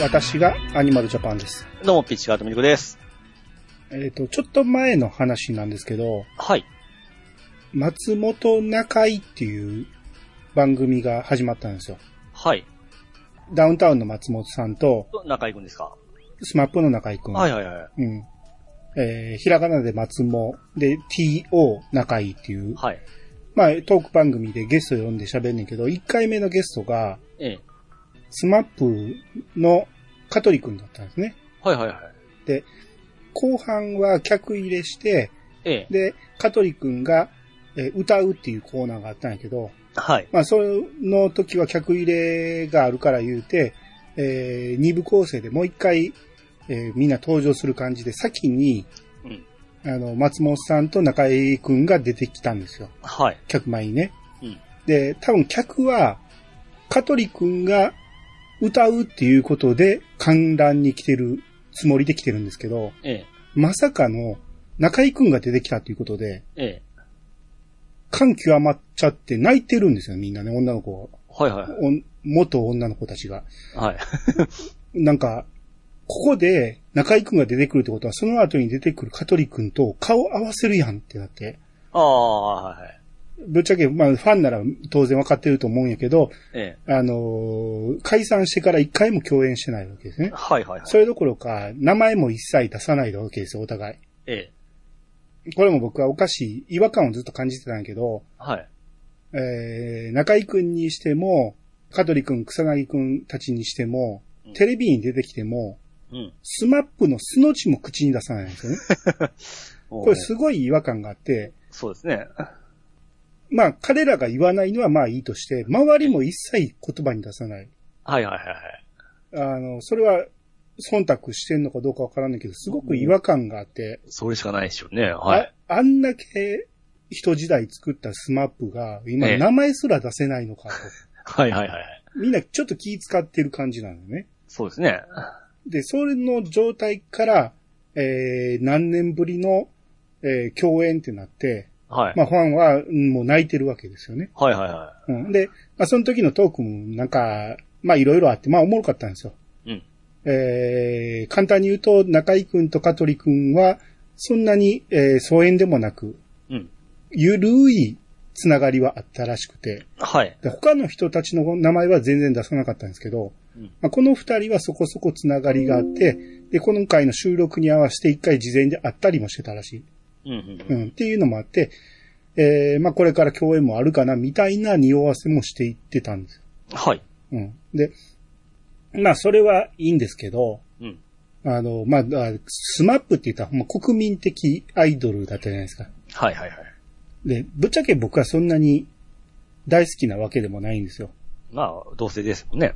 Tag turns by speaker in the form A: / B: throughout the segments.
A: 私がアニマルジャパンです。
B: どうも、ピッチカートミルクです。
A: えっ、と、ちょっと前の話なんですけど、
B: はい。
A: 松本中居っていう番組が始まったんですよ。
B: はい。
A: ダウンタウンの松本さんと、
B: 中居くんですか？
A: SMAP の中居くん。
B: はいはいはい。
A: うん。えー、ひらがなで松本で TO 中井っていう、
B: はい。
A: まあ、トーク番組でゲスト呼んで喋んねんけど、1回目のゲストが、
B: ええ。
A: スマップの香取くんだったんですね。
B: はいはいはい。
A: 後半は客入れして、
B: ええ。
A: で、香取くんが、えー歌うっていうコーナーがあったんやけど、
B: はい。
A: まあ、その時は客入れがあるから言うて、えー二部構成でもう一回、えーみんな登場する感じで、先に、
B: うん。
A: あの、松本さんと中井くんが出てきたんですよ。
B: はい。
A: 客前にね。
B: うん。
A: で、多分客は、香取くんが歌うっていうことで観覧に来てるつもりで来てるんですけど、
B: ええ。
A: まさかの中井くんが出てきたっていうことで、
B: ええ。
A: 感極まっちゃって泣いてるんですよ、みんなね、女の子。
B: はいはい
A: 元女の子たちが。
B: はい。
A: なんか、ここで中井くんが出てくるってことは、その後に出てくる香取くんと顔合わせるやんってなって。
B: ああ、はいはい。
A: ぶっちゃけ、まあ、ファンなら当然わかってると思うんやけど、
B: え
A: あのー解散してから一回も共演してないわけです
B: え。
A: ね。
B: はいはいはい。
A: それどころか、名前も一切出さないわけですよ、お互い。
B: ええ。
A: これも僕はおかしい、違和感をずっと感じてたんやけど、
B: はい。
A: えー、中井くんにしても、香取くん、草薙くんたちにしても
B: うん、
A: テレビに出てきても、
B: うん。
A: スマップの素の字も口に出さないんですよね。
B: こ
A: これすごい違和感があって、
B: そうですね。
A: まあ彼らが言わないのはまあいいとして、周りも一切言葉に出さない。
B: はいはいはいはい。
A: あの、それは忖度してんのかどうかわからないけど、すごく違和感があって、
B: それしかないでしょうね。はい。
A: ああんだけ人時代作ったスマップが、今
B: ええ
A: 名前すら出せないのかと。
B: はいはいはい。
A: みんなちょっと気使ってる感じなのよね。
B: そうですね。
A: で、それの状態から、えー、何年ぶりの、えー共演ってなって、
B: はい。
A: まあファンはうんもう泣いてるわけですよね。
B: はいはいは
A: うん、で、まあその時のトークもなんか、まあいろいろあって、まあおもろかったんですよ。
B: い。うん。
A: えー、簡単に言うと、中井くんと香取くんは、そんなに、えー疎遠でもなく、
B: うん。
A: ゆるいつながりはあったらしくて、
B: はい。
A: で他の人たちの名前は全然出さなかったんですけど、
B: うん。
A: まあ、この二人はそこそこつながりがあって、で、この回の収録に合わせて一回事前で会ったりもしてたらしい。
B: うんうん
A: うん、っていうのもあって、えー、まあ、これから共演もあるかな、みたいな匂わせもしていってたんです。
B: はい。
A: うん。で、まあ、それはいいんですけど、
B: うん。
A: あの、まあ、あスマップって言ったら、ま国民的アイドルだったじゃないですか。
B: はいはいはい。
A: で、ぶっちゃけ僕はそんなに大好きなわけでもないんですよ。
B: まあ、同性ですもんね。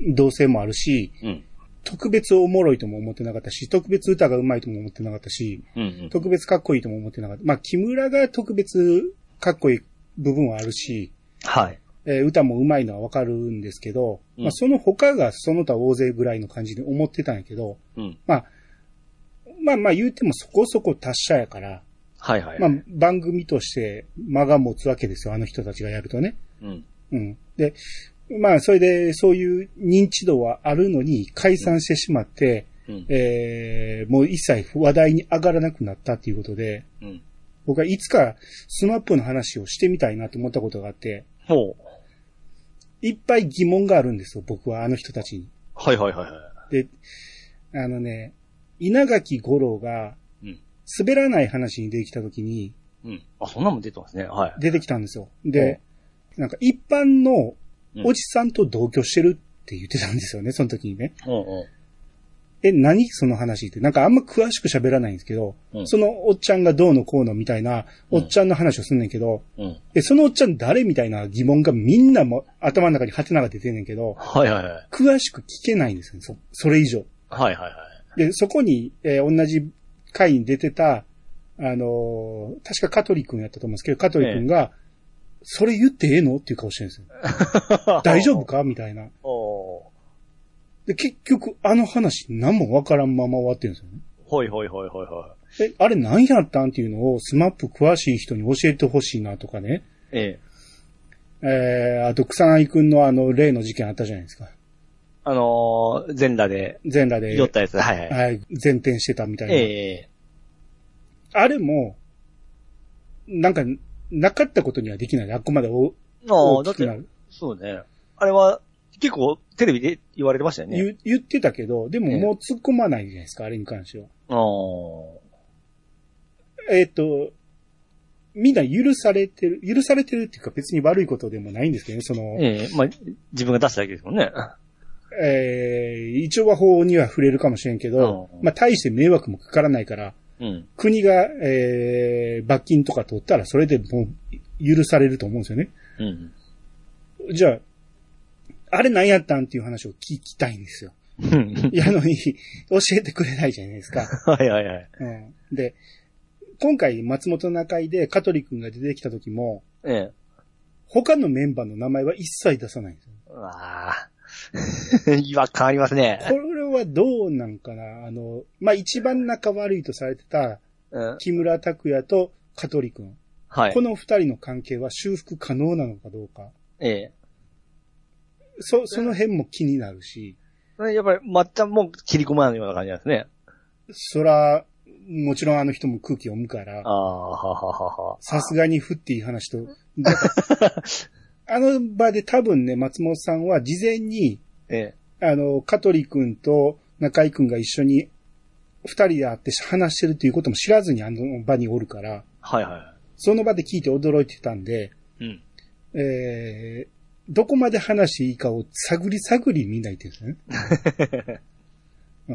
A: 同性もあるし、
B: うん。
A: 特別おもろいとも思ってなかったし、特別歌が上手いとも思ってなかったし、
B: うんうん。
A: 特別かっこいいとも思ってなかった。まあ、木村が特別かっこいい部分はあるし、
B: はい。
A: えー歌も上手いのはわかるんですけど、
B: うん
A: まあ、その他がその他大勢ぐらいの感じで思ってたんやけど、
B: うん。
A: まあ、まあまあ言うてもそこそこ達者やから、
B: はいはい。
A: まあ番組として間が持つわけですよ、あの人たちがやるとね。
B: うん。
A: うん。で、まあそれでそういう認知度はあるのに解散してしまって、
B: うん。
A: えーもう一切話題に上がらなくなったっていうことで、
B: うん。
A: 僕はいつかスマップの話をしてみたいなと思ったことがあって、
B: ほう。
A: いっぱい疑問があるんですよ、僕はあの人たちに。
B: はいはいはいはい。
A: で、あのね、稲垣五郎が
B: うん。
A: 滑らない話に出てきた時に
B: うん。あ、そんなもん出てますね。はい。
A: 出てきたんですよ。で、なんか一般の
B: うん
A: おじさんと同居してるって言ってたんですよね、その時にね。
B: うんうん。
A: え、何その話って。なんかあんま詳しく喋らないんですけど、
B: うん
A: そのおっちゃんがどうのこうのみたいな、おっちゃんの話をすんねんけど、
B: うん。
A: え、そのおっちゃん誰みたいな疑問がみんなも頭の中にハテナが出てんねんけど、
B: はいはいはい。
A: 詳しく聞けないんですよ、そそれ以上。
B: はいはいはい。
A: で、そこに、えー同じ回に出てた、あのー確か香取くんやったと思うんですけど、香取くんが、それ言ってええの？っていう顔してるんですよ。大丈夫か？みたいな。で、結局、あの話何もわからんまま終わってるんですよね。
B: ほいほいほいほいほい。
A: え、あれ何やったん？っていうのをスマップ詳しい人に教えてほしいなとかね。
B: ええ。
A: えー、あと草薙くんのあの例の事件あったじゃないですか。
B: あのー、全裸で、
A: 全裸で、
B: 酔ったやつ。はいはい。
A: はい、前転してたみたいな。
B: ええ
A: あれも、なんか、なかったことにはできない。あっこまでお
B: ああ、だって
A: 大きくな、る。
B: そうね。あれは、結構、テレビで言われてましたよね。
A: 言言ってたけど、でも
B: ええ
A: もう突っ込まないじゃないですか、あれに関しては。
B: あ
A: えっ、と、みんな許されてる、許されてるっていうか別に悪いことでもないんですけどね、その
B: あ。、ええまあ、自分が出しただけですもんね。
A: えー一応は法には触れるかもしれんけど、
B: うん
A: まあ、大して迷惑もかからないから、
B: うん。
A: 国が、えー罰金とか取ったらそれでもう許されると思うんですよね。
B: うん。
A: じゃあ、あれ何やったんっていう話を聞きたいんですよ。
B: うん
A: やのに、教えてくれないじゃないですか。
B: はいはいはい。
A: うん、で、今回松本中井で香取君が出てきた時も、
B: ええ。
A: 他のメンバーの名前は一切出さないんですよ。
B: うわあ。違和感ありますね。
A: これはどうなんかな？あの、まあ、一番仲悪いとされてた
B: うん。
A: 木村拓哉と香取君。
B: はい
A: こ。の二人の関係は修復可能なのかどうか。
B: ええ。
A: そ、その辺も気になるし、
B: やっぱり、まっちゃんも切り込まないような感じなんですね。
A: そら、もちろんあの人も空気読むから
B: あ、あ、はははは。
A: さすがに振っていい話と、あの場で多分ね、松本さんは事前に、
B: ええ。
A: あの、香取君と中井君が一緒に二人で会って話してるっていうことも知らずにあの場におるから、
B: はいは
A: その場で聞いて驚いてたんで、
B: い。うん。
A: えー、どこまで話していいかを探り探り見ないとですね。う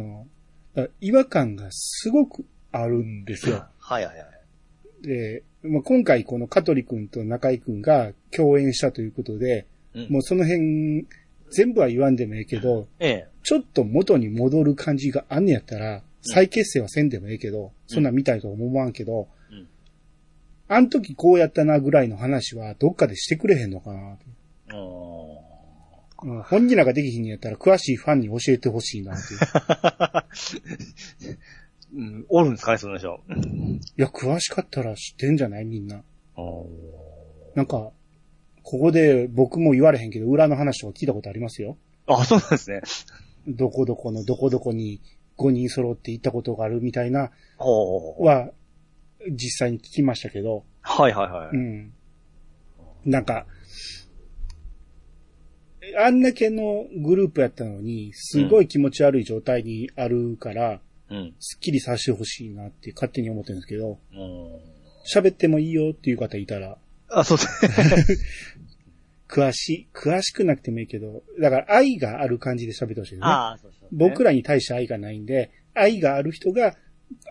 A: ん、違和感がすごくあるんですよ。
B: はいはいはい。
A: で、まあ、今回この香取君と中井君が共演したということで、
B: うん
A: もうその辺、全部は言わんでもええけど、
B: ええ。
A: ちょっと元に戻る感じがあんねやったら、再結成はせんでもええけど、そんなん見たいとは思わんけど、
B: うん
A: あん時こうやったなぐらいの話はどっかでしてくれへんのかな本人らができひんのやったら詳しいファンに教えてほしいなって。う
B: ん、おるんですかね、その人。
A: いや、詳しかったら知ってんじゃないみんな。なんか、ここで僕も言われへんけど、裏の話とか聞いたことありますよ。
B: あ、そうなんですね。
A: どこどこのどこどこに5人揃って行ったことがあるみたいな。は、実際に聞きましたけど、
B: はいはいはい。
A: うん。なんか、あんだけのグループやったのに、すごい気持ち悪い状態にあるから、
B: うん。
A: すっきりさせてほしいなって勝手に思ってるんですけど、
B: うん。
A: 喋ってもいいよっていう方いたら、
B: あ、そうですね。
A: 詳しい、詳しくなくてもいいけど、だから愛がある感じで喋ってほしいですね。
B: ああ、そうそう。
A: 僕
B: ら。
A: らに対して愛がないんで、愛がある人が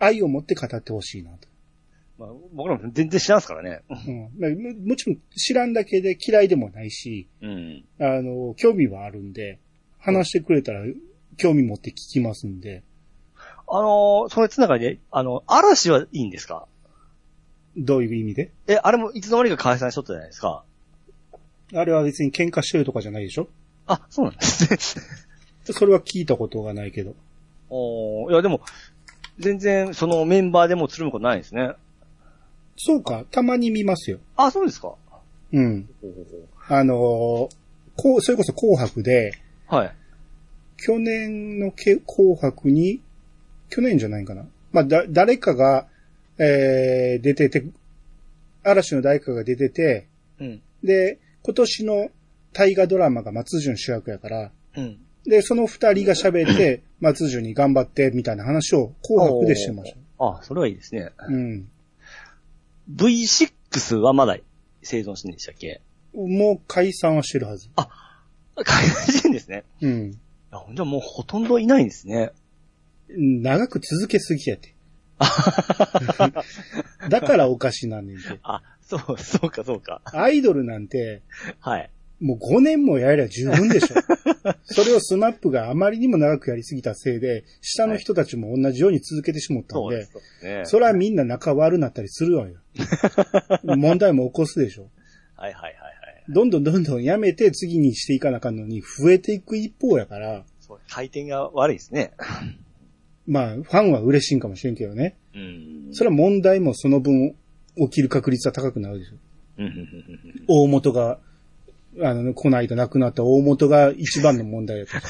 A: 愛を持って語ってほしいなと。
B: まあ、僕らも全然知らんすからね。
A: うんまあももちろん知らんだけで嫌いでもないし、
B: うん。
A: あの、興味はあるんで、話してくれたら興味持って聞きますんで、
B: あのー、それつながりで、あの、嵐はいいんですか？
A: どういう意味で？
B: え、あれもいつの間にか解散しとったじゃないですか。
A: あれは別に喧嘩してるとかじゃないでしょ？
B: あ、そうなんですね。
A: それは聞いたことがないけど。
B: おーいやでも、全然そのメンバーでもつるむことないですね。
A: そうか、たまに見ますよ。
B: あ、そうですか。
A: うん。
B: ほうほう
A: あのーこう、それこそ紅白で、
B: はい。
A: 去年のけ紅白に、去年じゃないかな。まあ、だ、誰かが、えー、出てて、嵐の誰かが出てて、
B: うん。
A: で、今年の大河ドラマが松潤主役やから、
B: うん。
A: で、その二人が喋って、松潤に頑張って、みたいな話を紅白でしてました。
B: あ、それはいいですね。
A: うん。
B: V6 はまだ生存してんでしたっけ？
A: もう解散はしてるはず。
B: 解散してんですね。
A: うん
B: じゃもうほとんどいないんですね。
A: 長く続けすぎやて。だからおかしなんねんて。
B: あ、そう、そうか、そうか。
A: アイドルなんて、
B: はい。
A: もう5年もやりゃ十分でしょ。それをスマップがあまりにも長くやりすぎたせいで、下の人たちも同じように続けてしまったんで、
B: そうです。そね。
A: それはみんな仲悪なったりするわよ。問題も起こすでしょ。
B: はいはいはいはい。
A: どんどんどんどんやめて次にしていかなあかんのに増えていく一方やから、
B: そう、回転が悪いですね。
A: まあ、ファンは嬉しいんかもしれんけどね。
B: うん。
A: それは問題もその分起きる確率は高くなるでしょ。大元があの、この間亡くなった大元が一番の問題やった。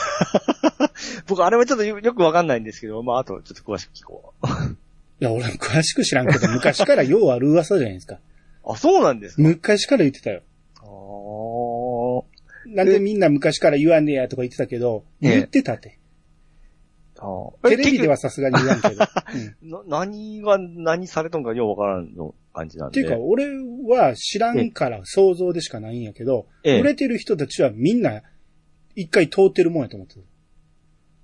B: 僕、あれはちょっとよよくわかんないんですけど、まあ、あと、ちょっと詳しく聞こう。
A: いや、俺も詳しく知らんけど、昔からようある噂じゃないですか。
B: あ、そうなんですか？
A: 昔から言ってたよ。
B: あー
A: なんでみんな昔から言わんねやとか言ってたけど、
B: ええ
A: 言ってたって。テレビではさすがに言わんけど。うん
B: 何が何されたのかようわからんの感じなんで。
A: っていうか、俺は知らんから想像でしかないんやけど、
B: ええ
A: 売れてる人たちはみんな一回通ってるもんやと思ってる。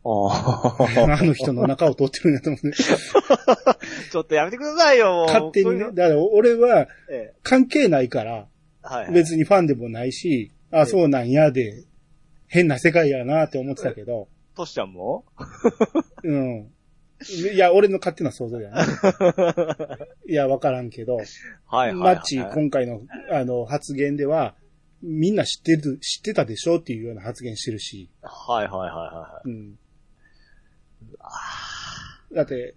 B: あ
A: あの人の中を通ってるんやと思って。
B: あ。ちょっとやめてくださいよ。
A: 勝手にね。だから俺は
B: ええ
A: 関係ないから、
B: はいはい。
A: 別にファンでもないし、あ、そうなんやで、変な世界やなって思ってたけど、
B: トシちゃんも？
A: うん。いや、俺の勝手な想像やね。いや、わからんけど、
B: はいはいはい。
A: マッチ、今回の、あの、発言では、みんな知ってる、知ってたでしょっていうような発言してるし、
B: はいはいはいは
A: うん。だって、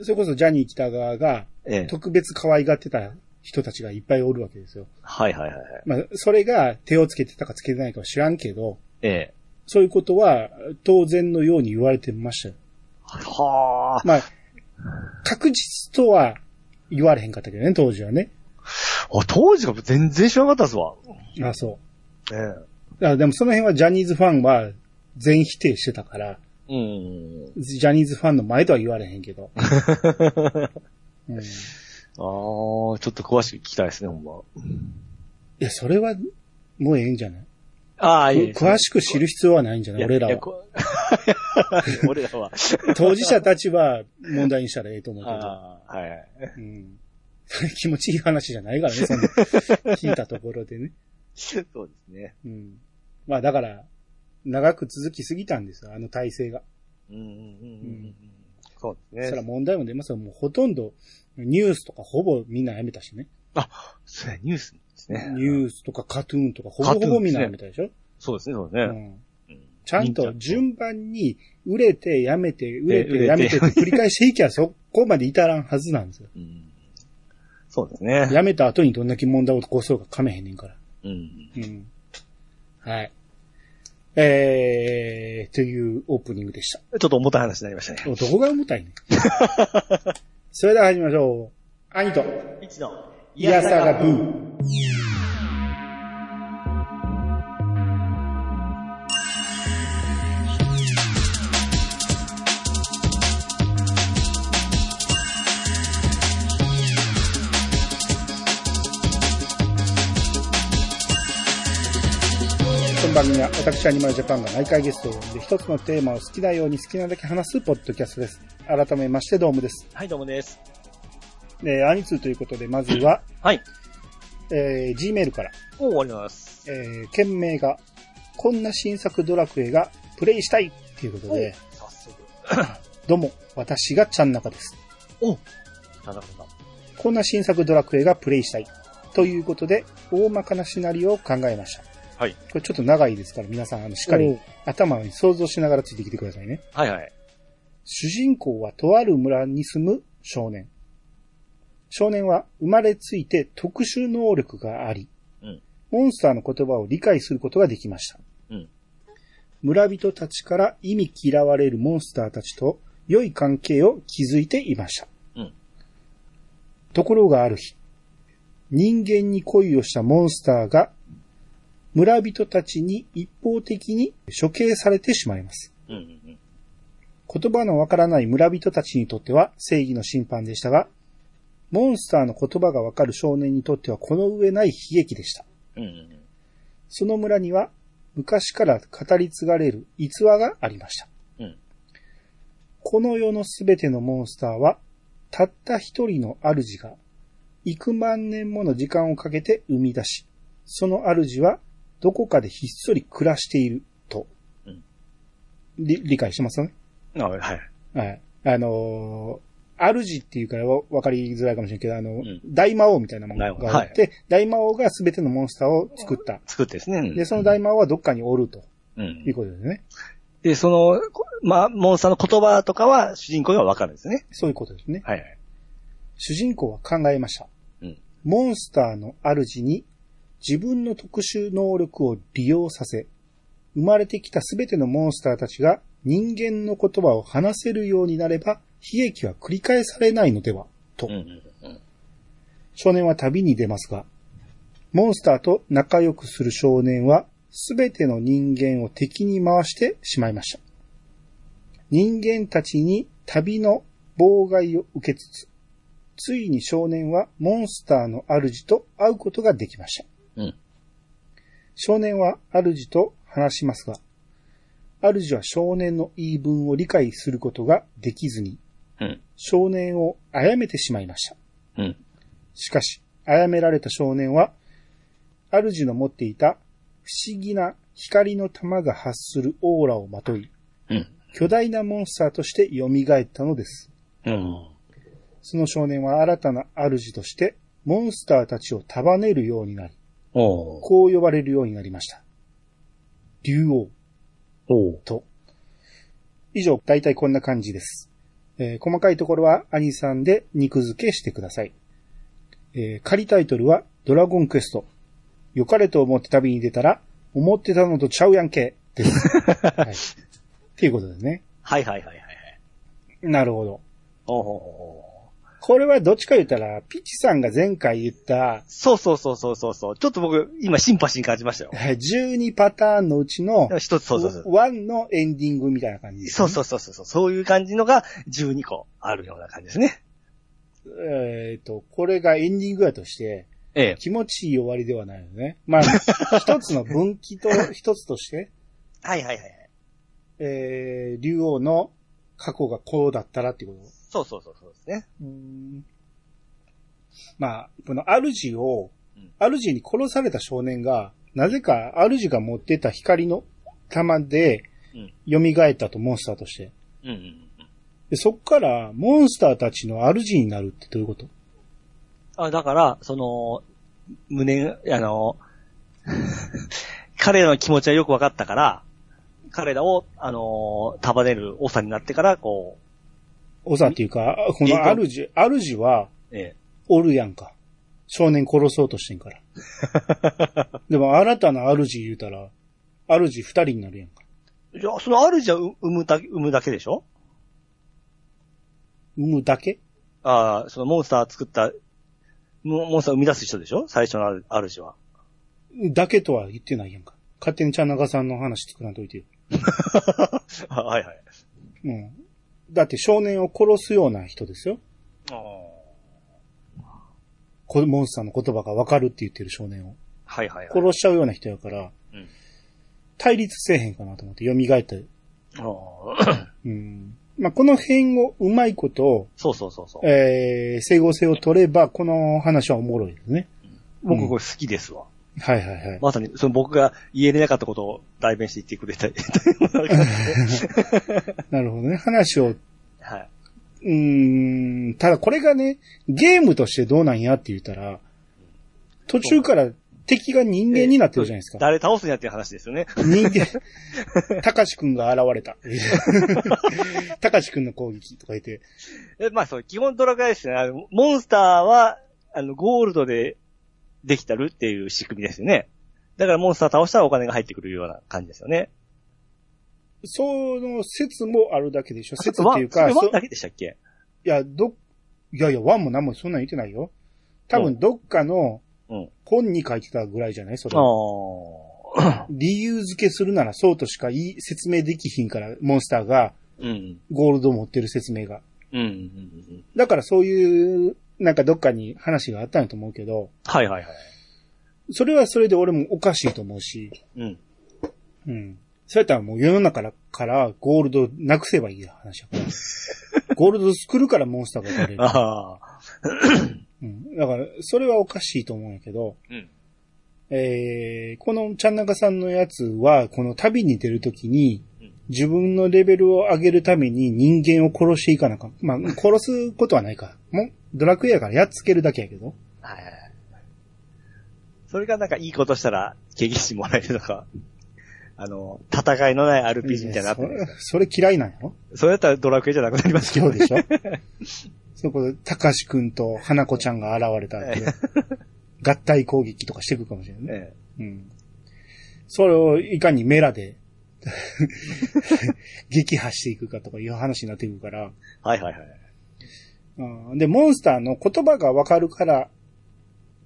A: それこそジャニー北川が。特別可愛がってた人たちがいっぱいおるわけですよ。
B: はいはいはいはい。
A: まあ、それが手をつけてたかつけてないかは知らんけど、
B: ええ。
A: そういうことは当然のように言われてましたよ。
B: はあ。
A: まあ、確実とは言われへんかったけどね、当時はね。
B: あ当時が全然知らなかったっすわ。
A: あ、そ
B: ええ。
A: う。あでもその辺はジャニーズファンは全否定してたから、
B: うん。
A: ジャニーズファンの前とは言われへんけど。うん、い
B: ああ、ちょっと詳しく聞きたいですね、ほんま。
A: や、それはもうええんじゃない？
B: ああ、
A: く詳しく知る必要はないんじゃない？俺らは。
B: 俺らは。
A: 当事者たちは問題にしたらええと思うけど。
B: ああ、はいはい。
A: うん、気持ちいい話じゃないからね、そんな。聞いたところでね。
B: そうですね。
A: うん。まあだから、長く続きすぎたんですよ、あの体制が。
B: うんうんうんうん。そう
A: そ
B: ですね。
A: したら問題も出ますよ。もうほとんど、ニュースとかほぼみんなやめたしね。
B: そうやニュースですね。
A: ニュースとかカトゥーンとかほぼほぼみんなやめたでしょ、
B: そうですね、そう
A: う
B: ですね。
A: ちゃんと順番に、売れて、やめて、売れて、やめてって繰り返していきゃそこまで至らんはずなんですよ。
B: うんそうですね。
A: やめた後にどんだけ問題を起こそうか噛めへんねんから。
B: うん。
A: うん。はい。えー、というオープニングでした。
B: ちょっと重たい話になりましたね。
A: どこが重たいねん それでは始めましょう。兄と、
B: 一の、
A: イヤサガブー。この番組は私アニマルジャパンが毎回ゲストを呼んで一つのテーマを好きなように好きなだけ話すポッドキャストです。改めましてどうもです。
B: はい、どうもです。
A: えー、アニツーということで、まずは、
B: はい。
A: えー、Gmail から、
B: もう終わります。
A: えー、件名が、こんな新作ドラクエがプレイしたいっていうことで、
B: 早速。
A: どうも、私がちゃん中です。
B: おなるほど。
A: こんな新作ドラクエがプレイしたい。ということで、大まかなシナリオを考えました。
B: はい。
A: これちょっと長いですから、皆さん、あの、しっかり頭に想像しながらついてきてくださいね。
B: はいはい。
A: 主人公はとある村に住む少年。少年は生まれついて特殊能力があり、
B: うん
A: モンスターの言葉を理解することができました。
B: うん
A: 村人たちから意味嫌われるモンスターたちと良い関係を築いていました。
B: うん
A: ところがある日、人間に恋をしたモンスターが村人たちに一方的に処刑されてしまいます。
B: うんうんうん。
A: 言葉のわからない村人たちにとっては正義の審判でしたが、モンスターの言葉がわかる少年にとってはこの上ない悲劇でした。その村には昔から語り継がれる逸話がありました。
B: うん
A: この世のすべてのモンスターは、たった一人の主が、幾万年もの時間をかけて生み出し、その主はどこかでひっそり暮らしていると。
B: うん
A: り理解してますね？
B: はい。
A: はい。あのー主っていうからわわかりづらいかもしれんけど、あの、
B: ん
A: 大魔王みたいなものがあって、大魔王が全てのモンスターを作った。
B: 作ってですね。
A: で、その大魔王はどっかにおると
B: うん
A: いうことですね。
B: で、その、こまあ、モンスターの言葉とかは主人公がわかるんですね。
A: そういうことですね。
B: はいはい。
A: 主人公は考えました。
B: うん
A: モンスターの主に自分の特殊能力を利用させ、生まれてきたすべてのモンスターたちが人間の言葉を話せるようになれば、悲劇は繰り返されないのでは、と。
B: うんうんうん。
A: 少年は旅に出ますが、モンスターと仲良くする少年は、すべての人間を敵に回してしまいました。人間たちに旅の妨害を受けつつ、ついに少年はモンスターの主と会うことができました。
B: うん。
A: 少年は主と話しますが、主は少年の言い分を理解することができずに、
B: うん。
A: 少年を殺めてしまいました。
B: うん。
A: しかし、殺められた少年は、主の持っていた不思議な光の玉が発するオーラをまとい、
B: うん。
A: 巨大なモンスターとして蘇ったのです。
B: うん。
A: その少年は新たな主として、モンスターたちを束ねるようになり。こう呼ばれるようになりました。竜王。と。以上、大体こんな感じです。えー細かいところは兄さんで肉付けしてください。えー仮タイトルはドラゴンクエスト。良かれと思って旅に出たら、思ってたのとちゃうやんけ。です。はい。っていうことですね。
B: はいはいはいはいはい。
A: なるほど。
B: おーおー
A: これはどっちか言ったら、ピチさんが前回言った、
B: そうそうそうそうそうそう。ちょっと僕、今シンパシーに感じましたよ。
A: はい12パターンのうちの、
B: 一つ、そうそうそう。
A: 1のエンディングみたいな感じです、
B: そうそうそうそう。そういう感じのが12個あるような感じですね。
A: えっ、と、これがエンディングやとして、
B: ええ。
A: 気持ちいい終わりではないよね。まあ、一つの分岐と一つとして、
B: はいはいはいはい。
A: えー、竜王の過去がこうだったらってこ
B: そうそうそうそうですね。
A: と。まあ、この主を
B: うん、
A: 主に殺された少年が、なぜか主が持ってた光の玉で
B: うん。
A: 蘇ったと、モンスターとして。
B: うんうんうん。
A: でそっから、モンスターたちの主になるってどういうこと？
B: あ、だから、その、胸、あの、彼らの気持ちはよく分かったから、彼らを、あの、束ねる長になってから、こ
A: 長っていうか、この主、主は、
B: う、え
A: おるやんか。少年殺そうとしてんから。でも新たな主言うたら、主二人になるやんか。
B: え。じゃあ、その主は産むだけ、産むだけでしょ？
A: 産むだけ？
B: ああ、そのモンスター作った、モモンスターを生み出す人でしょ？最初の主は。
A: だけとは言ってないやんか。勝手に茶長さんの話作らんといてよ。
B: あ はいはい。
A: うん。だって少年を殺すような人ですよ。
B: あ
A: こモンスターの言葉がわかるって言ってる少年を。
B: はいはいはい。
A: 殺しちゃうような人やから、
B: うん
A: 対立せえへんかなと思って蘇って。
B: あー
A: うん。まあ、この辺をうまいこと、
B: そうそうそうそう。
A: えー、整合性を取れば、この話はおもろいですね。
B: 僕これ好きですわ。
A: はいはいはい。
B: まさに、その僕が言えれなかったことを代弁して言ってくれた。
A: なるほどね。話を、
B: はい。
A: うーん、ただこれがね、ゲームとしてどうなんやって言ったら、途中から敵が人間になってるじゃないですか。
B: 誰倒すんやっていう話ですよね。
A: 人間、たかしくんが現れた。たかしくんの攻撃とか言って、
B: えまあそう、基本ドラクエですね。モンスターは、あの、ゴールドでできたるっていう仕組みですよね。だからモンスター倒したらお金が入ってくるような感じですよね。
A: その説もあるだけでしょ。説っていうか、そ
B: ワンだけでしたっけ？
A: いや、ど、いやいや、ワンも何もそんなん言ってないよ。多分どっかの
B: うん。
A: 本に書いてたぐらいじゃない？それ。理由付けするならそうとしか言い説明できひんから、モンスターが
B: うん。
A: ゴールド持ってる説明が。だからそういう、なんかどっかに話があったんやと思うけど、
B: はいはいはい。
A: それはそれで俺もおかしいと思うし、
B: うん。
A: うん。そうやったらもう世の中からゴールドなくせばいい話やから。ゴールド作るからモンスターが取れる。
B: ああ。
A: うん。だから、それはおかしいと思うんやけど、
B: うん。
A: えー、このちゃんなかさんのやつは、この旅に出るときに
B: うん、
A: 自分のレベルを上げるために人間を殺していかなあかん。まあ、殺すことはないか。もう、ドラクエやからやっつけるだけやけど。
B: はいはいはい。それがなんかいいことしたら、経験してもらえるとか、あの、戦いのない RPG みたいになって
A: それ嫌いなんやろ？
B: それだったらドラクエじゃなくなりますけど
A: そうでしょ？そこで、たかしくんと花子ちゃんが現れたって。合体攻撃とかしていくかもしれないね。
B: え
A: うん。それをいかにメラで 撃破していくかとかいう話になっていくから、
B: えはいはいはい。
A: うんで、モンスターの言葉がわかるから、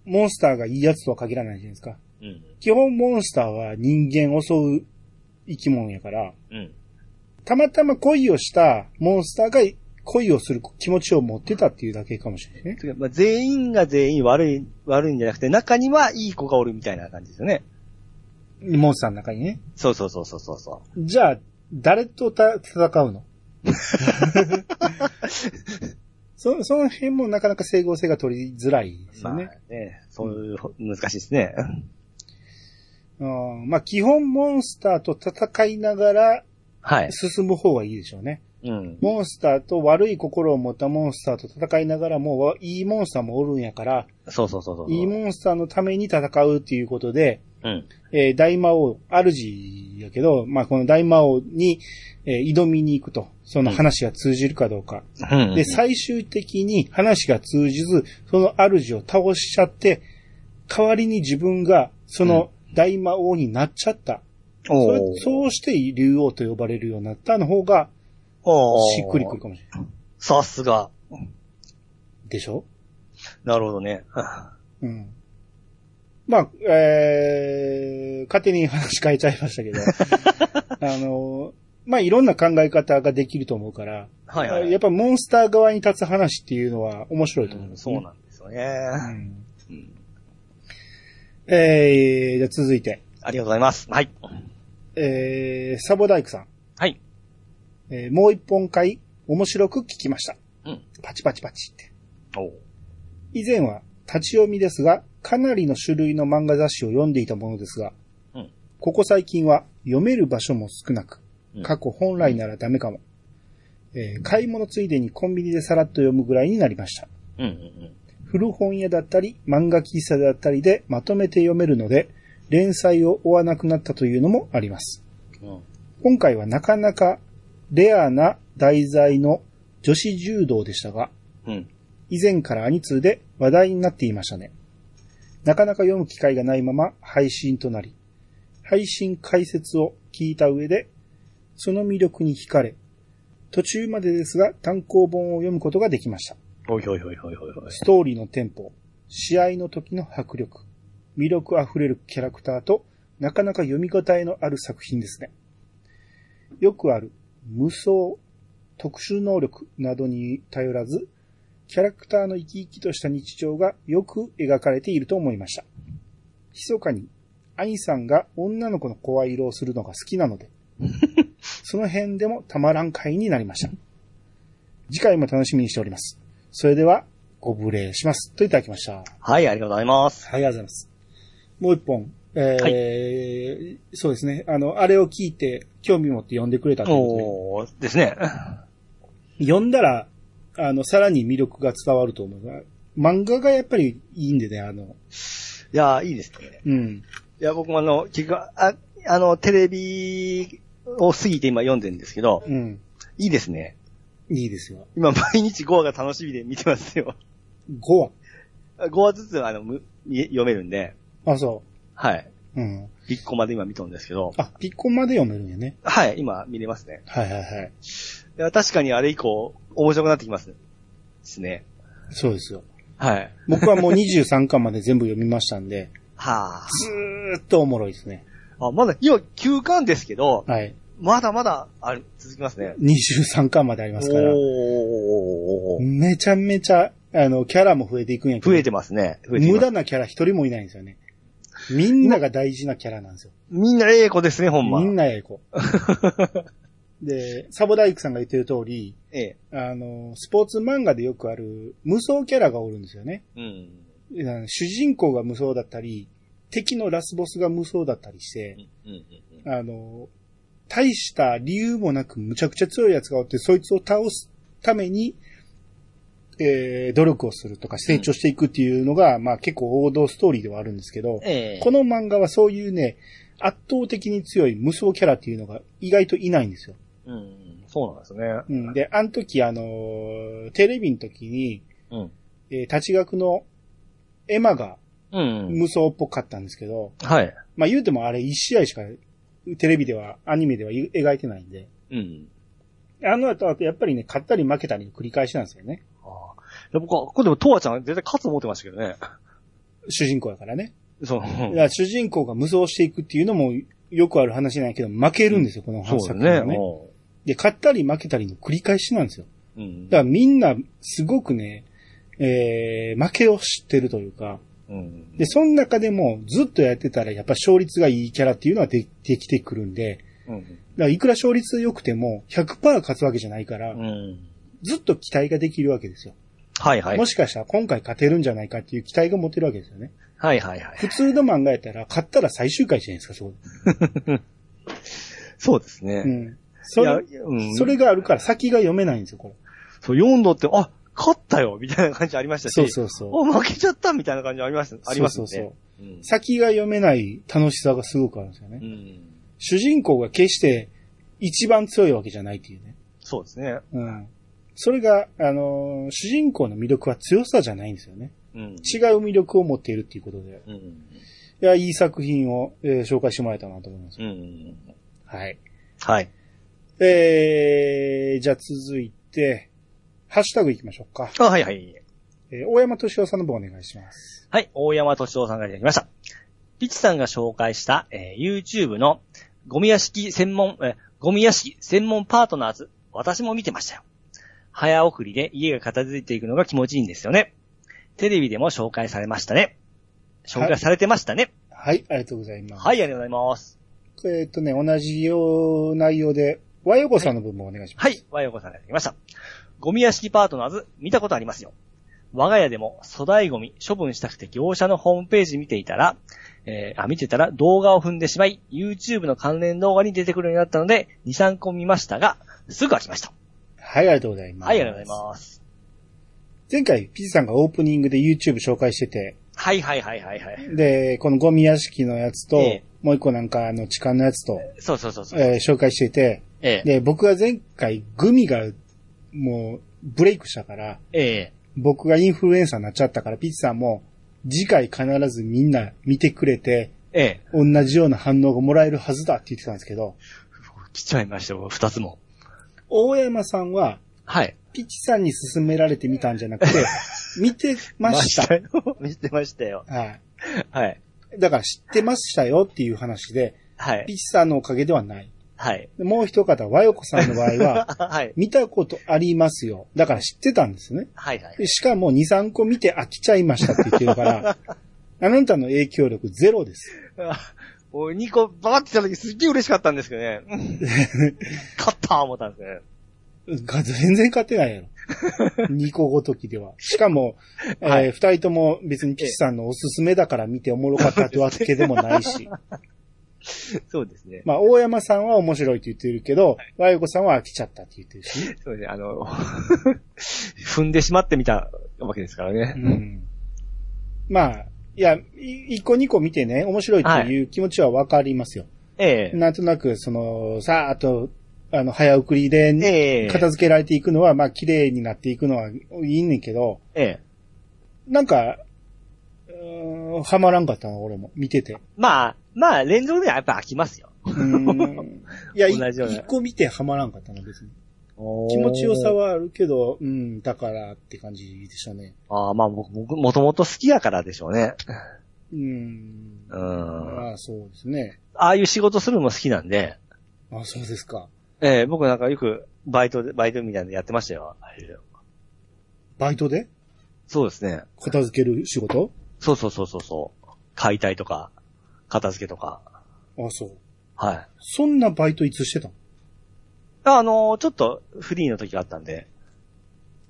A: モンスターがいいやつとは限らないじゃないですか。
B: うん。
A: 基本モンスターは人間を襲う生き物やから、
B: うん。
A: たまたま恋をしたモンスターが恋をする気持ちを持ってたっていうだけかもしれないね。
B: まあ、全員が全員悪い、悪いんじゃなくて、中にはいい子がおるみたいな感じですよね。
A: モンスターの中にね。
B: そうそうそうそうそうそ
A: じゃあ、誰とた戦うの？そその辺もなかなか整合性が取りづらいです
B: う。まあ
A: よね。
B: ね、そういう、難しいですね。
A: うんまあ、基本モンスターと戦いながら
B: はい。
A: 進む方がいいでしょうね。
B: うん。
A: モンスターと悪い心を持ったモンスターと戦いながらも、いいモンスターもおるんやから、
B: そうそうそうそう。
A: いいモンスターのために戦うっていうことで、
B: うん。
A: えー大魔王、主やけど、まあ、この大魔王に、えー挑みに行くと。その話が通じるかどうか。
B: うん。
A: で、最終的に話が通じず、その主を倒しちゃって、代わりに自分が、その大魔王になっちゃった。それ
B: おー
A: そうして竜王と呼ばれるようになったの方が、しっくりくるかもしれない。
B: さすが。
A: でしょ？
B: なるほどね。
A: うん。まあ、えー、勝手に話変えちゃいましたけど、あの、まあ、いろんな考え方ができると思うから、
B: はいはい。
A: やっぱモンスター側に立つ話っていうのは面白いと思います、
B: そうなんですよね。
A: うん
B: うん
A: えー、じゃあ続いて、
B: ありがとうございます。はい。
A: えー、サボダイクさん。
B: はい。
A: えーもう一本回、面白く聞きました。
B: うん。
A: パチパチパチって。
B: おう
A: 以前は立ち読みですが、かなりの種類の漫画雑誌を読んでいたものですが、
B: うん
A: ここ最近は読める場所も少なく
B: うん、
A: 過去本来ならダメかも。えー買い物ついでにコンビニでさらっと読むぐらいになりました。
B: うんうん
A: 古本屋だったり、漫画喫茶だったりでまとめて読めるので、連載を追わなくなったというのもあります。
B: うん。うん。
A: 今回はなかなかレアな題材の女子柔道でしたが、
B: うん。
A: 以前からアニツーで話題になっていましたね。なかなか読む機会がないまま配信となり、配信解説を聞いた上で、その魅力に惹かれ、途中までですが単行本を読むことができました。
B: ほいほいほいほいほいほい。
A: ストーリーのテンポ、試合の時の迫力、魅力あふれるキャラクターと、なかなか読み応えのある作品ですね。よくある無双、特殊能力などに頼らず、キャラクターの生き生きとした日常がよく描かれていると思いました。密かに、兄さんが女の子の声色をするのが好きなので、その辺でもたまらん回になりました。次回も楽しみにしております。それでは、ご無礼します。といただきました。はい、
B: はい、ありがとうございます。
A: ありがとうございます。もう一本。えーそうですね。あの、あれを聞いて、興味持って読んでくれたというこ
B: おー、ですね。
A: とで、読んだら、あの、さらに魅力が伝わると思うが、漫画がやっぱりいいんでね、あの、
B: いやー、いいですね。
A: うん。
B: いや、僕もあの、結局、あ、あの、テレビを過ぎて今読んでるんですけど、
A: うん。
B: いいですね。
A: いいですよ。
B: 今毎日5話が楽しみで見てますよ。
A: 5話。
B: 5話ずつあの、むみ読めるんで、
A: あ、そ
B: はい。
A: う。うん。
B: 1個まで今見とるんですけど、
A: あ、ピッコまで読めるんやね。
B: はい、今見れますね。
A: はいはいはい。
B: いや確かにあれ以降、面白くなってきます。ですね。
A: そうですよ。
B: はい。
A: 僕はもう23巻まで全部読みましたんで、
B: は
A: ずーっとおもろいですね。
B: あ。あ、まだ、今9巻ですけど、
A: はい。
B: まだまだ、ある、続きますね。
A: 23巻までありますから、
B: おー。
A: めちゃめちゃ、あの、キャラも増えていくんやけど、
B: 増えてますね。
A: 無駄なキャラ一人もいないんですよね。みんなが大事なキャラなんですよ。
B: みんなええ子ですね、ほんま。
A: みんなええ子。で、サボダイクさんが言ってる通り、
B: ええ。
A: あの、スポーツ漫画でよくある無双キャラがおるんですよね。
B: うん。
A: 主人公が無双だったり、敵のラスボスが無双だったりして、
B: うん。うん。
A: あの、大した理由もなくむちゃくちゃ強いやつがおって、そいつを倒すために、えー、努力をするとか成長していくっていうのが、まあ結構王道ストーリーではあるんですけど、
B: ええ。
A: この漫画はそういうね、圧倒的に強い無双キャラっていうのが意外といないんですよ。
B: うん。そうなんですね。
A: うん。で、あの時あのーテレビの時に、
B: うん。
A: えー立ち学のエマが
B: うん。
A: 無双っぽかったんですけど、
B: はい。
A: まあ言うてもあれ1試合しかテレビでは、アニメでは描いてないんで、
B: うん。
A: あの後、あとやっぱりね、勝ったり負けたりの繰り返しなんですよね。
B: ああ。いや、僕は、ここでも、トワちゃん絶対勝つと思ってましたけどね。
A: 主人公やからね。
B: そう。
A: だ主人公が無双していくっていうのもよくある話なんやけど、負けるんですよ、この
B: そう
A: 作
B: ですね。
A: 品はね。で、勝ったり負けたりの繰り返しなんですよ。
B: うん。
A: だからみんな、すごくね、えー、負けを知ってるというか、
B: うん。
A: で、その中でもずっとやってたらやっぱ勝率がいいキャラっていうのはでできてくるんで、
B: うん。
A: だからいくら勝率良くても100%勝つわけじゃないから、
B: うん。
A: ずっと期待ができるわけですよ。
B: はいはい
A: も。しかしたら今回勝てるんじゃないかっていう期待が持てるわけですよね。
B: はいはいはい。
A: 普通の漫画やったら勝ったら最終回じゃないですか、そこ
B: そうです
A: で。う
B: ね。
A: ん。それ、
B: うん。
A: それがあるから先が読めないんですよ、これ。
B: そう、読んどって、あ、勝ったよみたいな感じありましたし。
A: そうそうそう。
B: お、負けちゃったみたいな感じあります、ありますね。
A: そうそうそう。
B: うん。
A: 先が読めない楽しさがすごくあるんですよね。
B: うん。
A: 主人公が決して一番強いわけじゃないっていうね。
B: そうですね。
A: うん。それが、あのー主人公の魅力は強さじゃないんですよね。
B: うん。
A: 違う魅力を持っているっていうことで。
B: うん。
A: いや、いい作品を、えー紹介してもらえたなと思います。
B: うん。
A: はい。
B: はい。
A: えー、じゃあ続いて、ハッシュタグ行きましょうか。
B: あ、はいはい。
A: えー大山敏夫さんの方お願いします。
B: はい、大山敏夫さんがいただきました。ピチさんが紹介した、えー YouTube のゴミ屋敷専門、えーゴミ屋敷専門パートナーズ、私も見てましたよ。早送りで家が片付いていくのが気持ちいいんですよね。テレビでも紹介されましたね。紹介されてましたね。
A: はい、ありがとうございます。
B: はい、ありがとうございます。
A: えっ、とね、同じよう内容で、和洋子さんの分もお願いします。
B: はい、和洋子さんがいただきました。ゴミ屋敷パートナーズ、見たことありますよ。我が家でも粗大ゴミ処分したくて業者のホームページ見ていたら、えーあ、見てたら動画を踏んでしまい、YouTube の関連動画に出てくるようになったので、2、3個見ましたが、すぐ飽きました。
A: はい、ありがとうございます。
B: はい、ありがとうございます。
A: 前回、ピチさんがオープニングで YouTube 紹介してて、
B: はいはいはいはいはい。
A: で、このゴミ屋敷のやつと、
B: ええ
A: もう一個なんかあの痴漢のやつと、
B: そうそうそうそう。
A: えー紹介してて、
B: ええ
A: で、僕が前回グミがもうブレイクしたから、
B: ええ
A: 僕がインフルエンサーになっちゃったから、ピチさんも次回必ずみんな見てくれて、
B: ええ
A: 同じような反応がもらえるはずだって言ってたんですけど、
B: 来ちゃいましたよ、二つも。
A: 大山さんは、
B: はい。
A: ピチさんに勧められてみたんじゃなくて、見てました。
B: よ。見てましたよ。
A: は
B: はい。
A: い。だから知ってましたよっていう話で、
B: はい。
A: ピチさんのおかげではない。
B: はい。
A: もう一方、和洋子さんの場合は、
B: はい。
A: 見たことありますよ。だから知ってたんですね。
B: はいはい。
A: でしかも2、3個見て飽きちゃいましたって言ってるから、あなたの影響力ゼロです。
B: もう2個バーって来た時すっげえ嬉しかったんですけどね。勝った思ったんですね。
A: が全然勝てないやろ。2個ごときでは。しかも、えー
B: はい
A: 二人とも別にピチさんのおすすめだから見ておもろかったってわけでもないし。
B: そうですね。
A: まあ、大山さんは面白いって言ってるけど、和洋子さんは飽きちゃったって言ってるしね。
B: そうですね。あの、踏んでしまってみたわけですから
A: う
B: ね。
A: ん。まあ、いや、い一個二個見てね、面白いっていう気持ちはわかりますよ。
B: ええ。
A: なんとなく、その、さあ、あと、あの、早送りで、
B: ええ。
A: 片付けられていくのは、まあ、綺麗になっていくのはいいねんけど、
B: ええ。
A: なんか、うーんはまらんかったな、俺も。見てて。
B: まあ、まあ、連続ではやっぱ飽きますよ。
A: いや、一個見てはまらんかったな、別に。気持ちよさはあるけど、うん、だからって感じでしたね。
B: ああ、まあ僕、僕、もともと好きやからでしょうね。
A: うん。
B: うん。
A: ああ、そうですね。
B: ああいう仕事するのも好きなんで、
A: ああ、そうですか。
B: ええ、僕なんかよくバイトで、バイトみたいなのやってましたよ。
A: バイトで？
B: そうですね。
A: 片付ける仕事？
B: そうそうそうそうそう。解体とか、片付けとか。
A: ああ、そう。
B: はい。
A: そんなバイトいつしてたの？
B: ああのーちょっとフリーの時があったんで。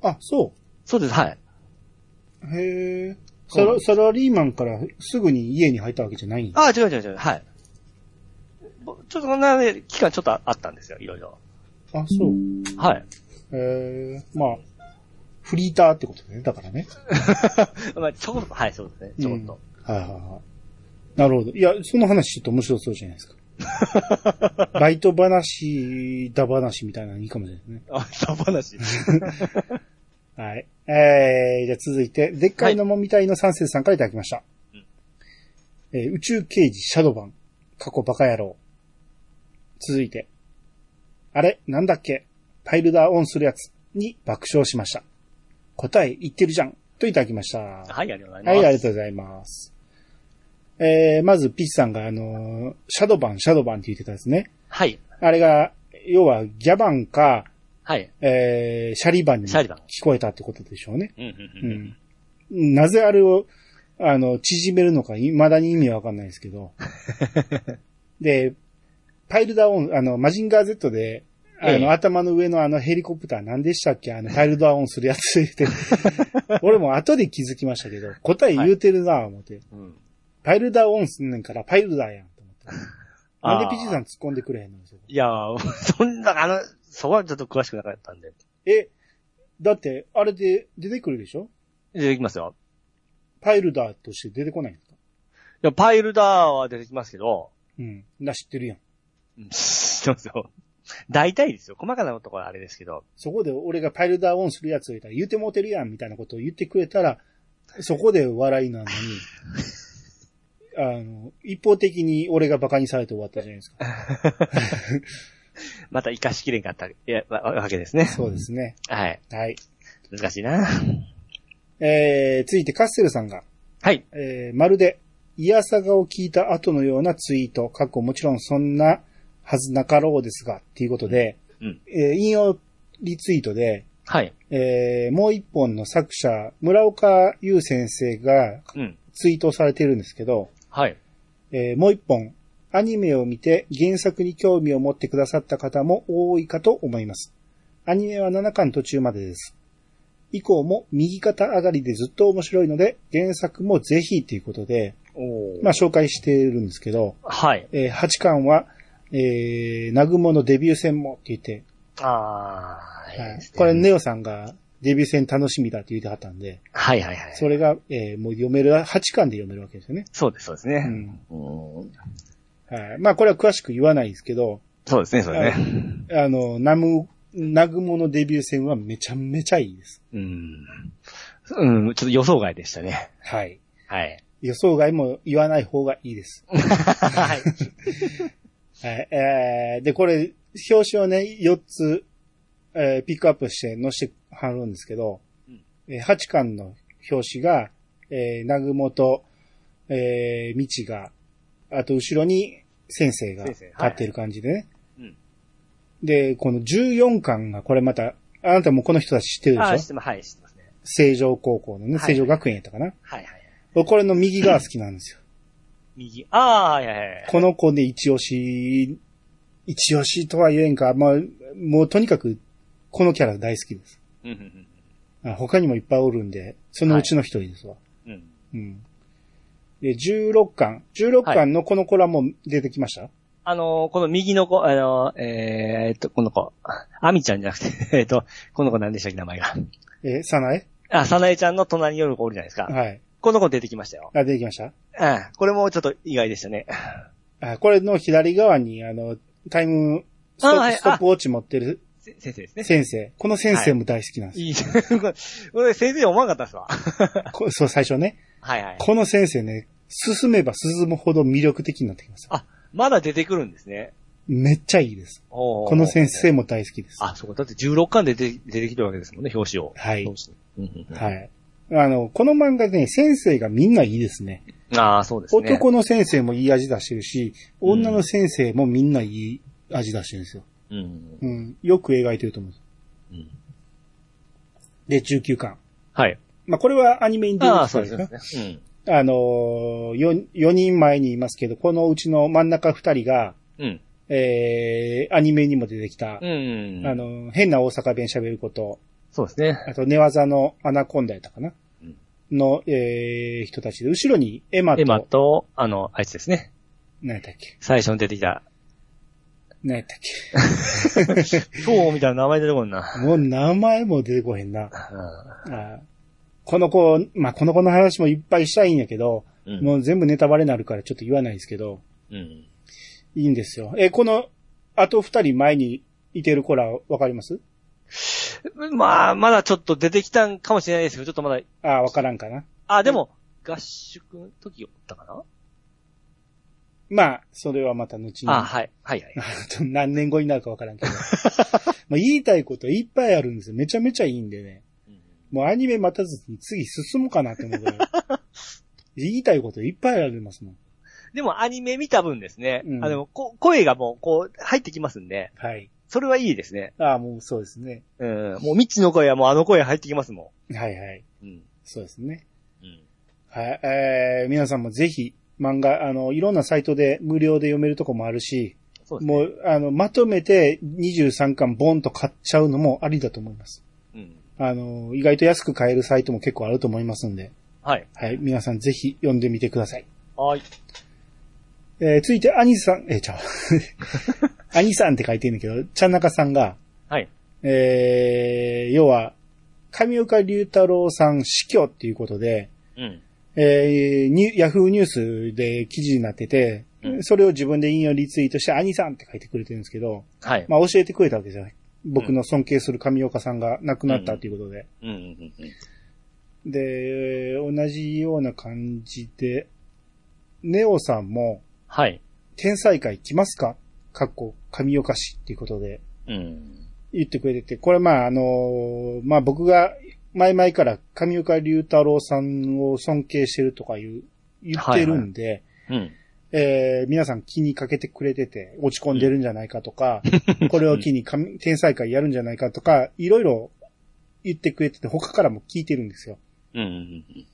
A: あ、そ
B: そうです、はい。
A: う。へえ。サラサラリーマンからすぐに家に入ったわけじゃないん
B: ああ、違う違う違う、はい。ぼちょっとこんなね、期間ちょっとあったんですよ、いろいろ。
A: あ、そう。
B: はい。
A: へえ。まあ、フリーターってことね。だからね。
B: まあ、ちょこっと、はい、そうですね、ちょこっと。
A: はいはいはい。なるほど。いや、その話ちょっと面白そうじゃないですか。バイト話、だ話みたいなのいいかもしれないですね。
B: あ、さ話。
A: はい。えー、じゃあ続いて、でっかいのもみたいの三世さんからいただきました。えー宇宙刑事シャドバン、過去バカ野郎。続いて、あれ？なんだっけ？パイルダーオンするやつに爆笑しました。答え言ってるじゃんといただきました。は
B: はい、ありがとうござい
A: い、
B: ます。
A: ありがとうございます。えー、まずピッチさんがあのーシャドバン、シャドバンって言ってたんですね。
B: はい。
A: あれが、要はギャバンか、
B: はい。
A: えー、シャリバンに聞
B: シャリバン
A: こえたってことでしょうね。
B: うん、うん。
A: なぜあれを、あの、縮めるのか、未だに意味はわかんないですけど。で、パイルダーオン、あの、マジンガー Z で、あの、
B: ええ
A: 頭の上のあのヘリコプター何でしたっけ？あの、パイルダーオンするやつって。俺も後で気づきましたけど、答え言うてるなぁ思って。
B: うん。
A: パイルダーオンすんねんから、パイルダーやんと思って。なんで
B: あー
A: ピチさん突っ込んでくれへんの？
B: いやー、そんな、あの、そこはちょっと詳しくなかったんで。
A: え、だって、あれで出てくるでしょ？
B: 出てきますよ。
A: パイルダーとして出てこないんですか？
B: いや、パイルダーは出てきますけど、
A: うん。だ、知ってるやん。
B: うん知ってますよ。大体ですよ。細かなところはあれですけど。
A: そこで俺がパイルダーオンするやつを言ったら言うてもうてるやんみたいなことを言ってくれたら、そこで笑いなのに、あの、一方的に俺が馬鹿にされて終わったじゃないですか。
B: また活かしきれんかった、いや、わわけですね。
A: そうですね。
B: はい。
A: はい。
B: 難しいな。
A: えー、続いてカッセルさんが、
B: はい。
A: えー、まるで、イヤサガを聞いた後のようなツイート、過去もちろんそんなはずなかろうですが、っていうことで、
B: うん。
A: えー引用リツイートで、
B: はい。
A: えー、もう一本の作者、村岡優先生が
B: うん。
A: ツイートされてるんですけど、
B: はい。
A: えーもう一本、アニメを見て原作に興味を持ってくださった方も多いかと思います。アニメは7巻途中までです。以降も右肩上がりでずっと面白いので、原作もぜひということで、
B: お
A: まあ紹介してるんですけど、
B: はい。
A: えー8巻は、えー、ナグモのデビュー戦もって言って、
B: ああ、
A: はい、これネオさんがデビュー戦楽しみだって言ってはったんで、
B: はいはいはい。
A: それが、えーもう読める、8巻で読めるわけですよね。
B: そうです、そうですね。
A: うん
B: うん
A: はい。まあこれは詳しく言わないですけど、
B: そうですね、それね。
A: あの、ナム、ナグモのデビュー戦はめちゃめちゃいいです。
B: うん。うん、ちょっと予想外でしたね。
A: はい。
B: はい。
A: 予想外も言わない方がいいです。
B: はい。
A: はい。えー、で、これ、表紙をね、4つ、えーピックアップして載せてはるんですけど、
B: うん
A: えー8巻の表紙が、えー、ナグモと、えー、ミチが、あと後ろに先生が立ってる感じでね。
B: うん
A: で、この14巻がこれまた、あなたもこの人たち知ってるで
B: ああ、
A: しょ
B: 知ってます。はい、知ってますね。
A: 成城高校のね、
B: はい
A: 成城学園やったかな？
B: はいはい。
A: 僕これの右が好きなんですよ。
B: 右。ああ、はいはいはい。
A: この子で一押し、一押しとは言えんか、まあ、もうとにかく、このキャラ大好きです。
B: うんうん
A: あ他にもいっぱいおるんで、そのうちの一人ですわ。
B: うん。
A: で、16巻。16巻のこの子らも出てきました、
B: あのーこの右の子、あのーえーっと、この子、アミちゃんじゃなくて、えーっと、この子何でしたっけ、名前が。
A: えー、サナエ？
B: あ、サナエちゃんの隣による子おるじゃないですか。
A: はい。
B: この子出てきましたよ。
A: あ、出てきました？
B: うん。これもちょっと意外でしたね。
A: あ、これの左側に、あの、タイムスト
B: あはい
A: ストップウォッチ持ってる
B: せ先生ですね。
A: 先生。この先生も大好きなんですよ。
B: いい。こ れこれ先生思わなかったっすわ。
A: こそう、最初ね。
B: はいはい。
A: この先生ね、進めば進むほど魅力的になってきます。
B: あ、まだ出てくるんですね。
A: めっちゃいいです。
B: こ
A: この先生も大好きです。
B: あ、そうか。だって16巻で出てきてるわけですもんね、表紙を。
A: はい
B: 表紙にうんうんうん
A: はい。あの、この漫画ね、先生がみんないいですね。
B: ああ、そうですね。
A: 男の先生もいい味出してるし、
B: うん
A: 女の先生もみんないい味出してるんですよ。
B: うん。
A: うん。よく描いてると思う。
B: うん。
A: で、19巻。
B: はい。
A: まあ、これはアニメに出て
B: ああ、
A: き
B: そう
A: ですね。
B: ですね。
A: あのー、4, 4人前にいますけど、このうちの真ん中2人が、
B: うん。うん。
A: えー、アニメにも出てきた、
B: うん。
A: あ、の、変な大阪弁喋ること、
B: そうですね。
A: あと寝技のアナコンダやったかな、
B: うん
A: の、えー、人たちで、後ろにエマと、
B: エマと、あの、あいつですね。
A: 何やったっけ？
B: 最初に出てきた、
A: 何やったっ
B: そう みたいな名前出てこんな。
A: けもう名前も出てこへんな。この子、まあ、この子の話もいっぱいしたいんやけど、
B: ん。
A: もう全部ネタバレになるからちょっと言わないですけど、
B: うん。
A: いいんですよ。え、この、あと二人前にいてる子らわかります？
B: まあ、まだちょっと出てきたんかもしれないですけど、ちょっとまだ、
A: ああ、わからんかな。
B: あ、でも、合宿の時おったかな
A: まあ、それはまた後に。
B: あ、はい。はいはい。
A: 何年後になるかわからんけど。まあ言いたいこといっぱいあるんですよ。めちゃめちゃいいんでね。もうアニメ待たずに次進むかなって思うぐらい。言いたいこといっぱいありますもん。
B: でもアニメ見た分ですね、
A: うん
B: あの、こ声がもう、こう、入ってきますんで、
A: はい。
B: それはいいですね。
A: ああ、もうそうですね。
B: うん。もう、ミッチの声はもうあの声入ってきますも
A: はいはい。
B: ん。うん。
A: そうですね。
B: うん。
A: はい。えー、皆さんもぜひ、漫画、あの、いろんなサイトで無料で読めるとこもあるし、
B: そうですね。
A: もう、あの、まとめて23巻ボンと買っちゃうのもありだと思います。
B: うん。
A: あの、意外と安く買えるサイトも結構あると思いますんで、
B: はい。
A: はい。皆さんぜひ読んでみてください。
B: はい。
A: えー、続いて、兄さん、えー、ちゃう。兄さんって書いてるんだけど、ちゃんなかさんが、
B: はい。
A: えー、要は、上岡龍太郎さん死去っていうことで、
B: うん。
A: えー、ニュヤフーニュースで記事になってて、
B: うん
A: それを自分で引用リツイートして、兄さんって書いてくれてるんですけど、
B: はい。
A: まあ教えてくれたわけですよ。僕の尊敬する上岡さんが亡くなったということで。
B: うんうんうんうん。
A: で、同じような感じで、ネオさんも、
B: はい。
A: 天才会来ますか？かっこ、上岡市っていうことで
B: うん。
A: 言ってくれてて、これまああの、まあ僕が前々から上岡龍太郎さんを尊敬してるとか言う、言ってるんで、
B: うん。
A: えー皆さん気にかけてくれてて、落ち込んでるんじゃないかとか、これを機に神天才会やるんじゃないかとか、いろいろ言ってくれてて、他からも聞いてるんですよ。
B: うんうんうん。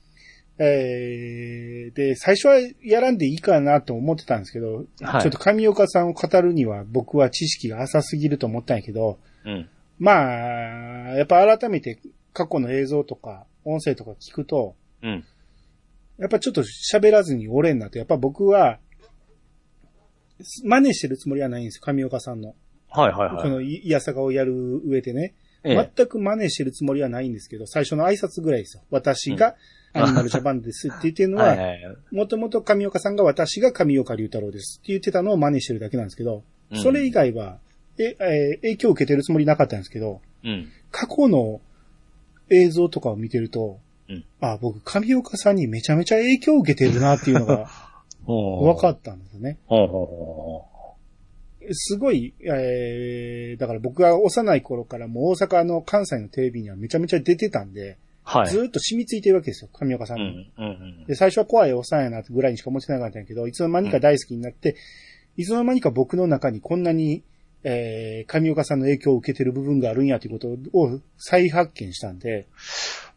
A: えーで、最初はやらんでいいかなと思ってたんですけど、
B: はい
A: ちょっと上岡さんを語るには僕は知識が浅すぎると思ったんやけど、
B: うん。
A: まあ、やっぱ改めて過去の映像とか音声とか聞くと、
B: うん。
A: やっぱちょっと喋らずにおれんなと、やっぱ僕は、真似してるつもりはないんですよ、上岡さんの。
B: はいはいはい。
A: このいいやさがをやる上でね。
B: ええ
A: 全く真似してるつもりはないんですけど、最初の挨拶ぐらいですよ。私がアニマルジャパンですって言ってるの
B: は。
A: もともと上岡さんが私が上岡龍太郎ですって言ってたのを真似してるだけなんですけど、
B: うん
A: それ以外は、え、えー影響を受けてるつもりなかったんですけど、
B: うん。
A: 過去の映像とかを見てると、
B: うん
A: あ、僕、上岡さんにめちゃめちゃ影響を受けてるなっていうのが 分か
B: っ
A: ったんですよね。すごい、えー、だから僕が幼い頃からもう大阪の関西のテレビにはめちゃめちゃ出てたんで、
B: う。はい。
A: ずーっと染みついてるわけですよ、上岡さん
B: う
A: に。
B: んうんうん。
A: で、最初は怖いおっさんやなってぐらいにしか思ってなかったんやけど、いつの間にか大好きになって、いつの間にか僕の中にこんなに、えー、上岡さんの影響を受けてる部分があるんやということを再発見したんで、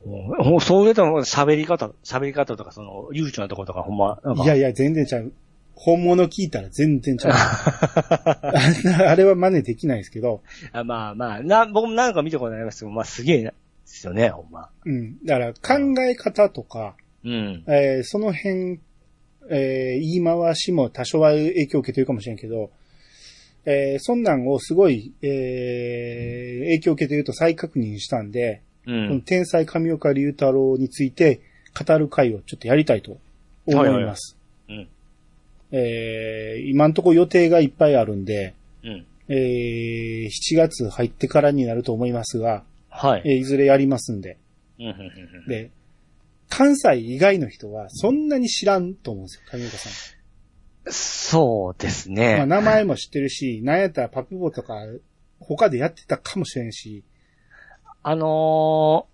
B: もう、そういうとも喋り方、喋り方とか、その、悠長なところとか、ほんま。
A: いやいや、全然ちゃう。本物聞いたら全然ちゃう。あれは真似できないですけど、
B: あまあまあ、な、僕もなんか見たことありますけど、まあすげえな、ですよね、ほんま。
A: うん。だから考え方とか、
B: うん。
A: えーその辺、えー言い回しも多少は影響を受けてるかもしれんけど、えーそんなんをすごい、えー影響を受けてると再確認したんで、
B: う
A: この
B: ん。
A: 天才上岡龍太郎について語る会をちょっとやりたいと思います。
B: うん。
A: えー今んとこ予定がいっぱいあるんで、
B: うん。
A: えー7月入ってからになると思いますが、
B: はい。
A: えーいずれやりますんで。で、関西以外の人はそんなに知らんと思うんですよ、上岡さん。
B: そうです
A: まあ、
B: ね。
A: 名前も知ってるし、なんやったらパピボとか他でやってたかもしれんし、
B: あの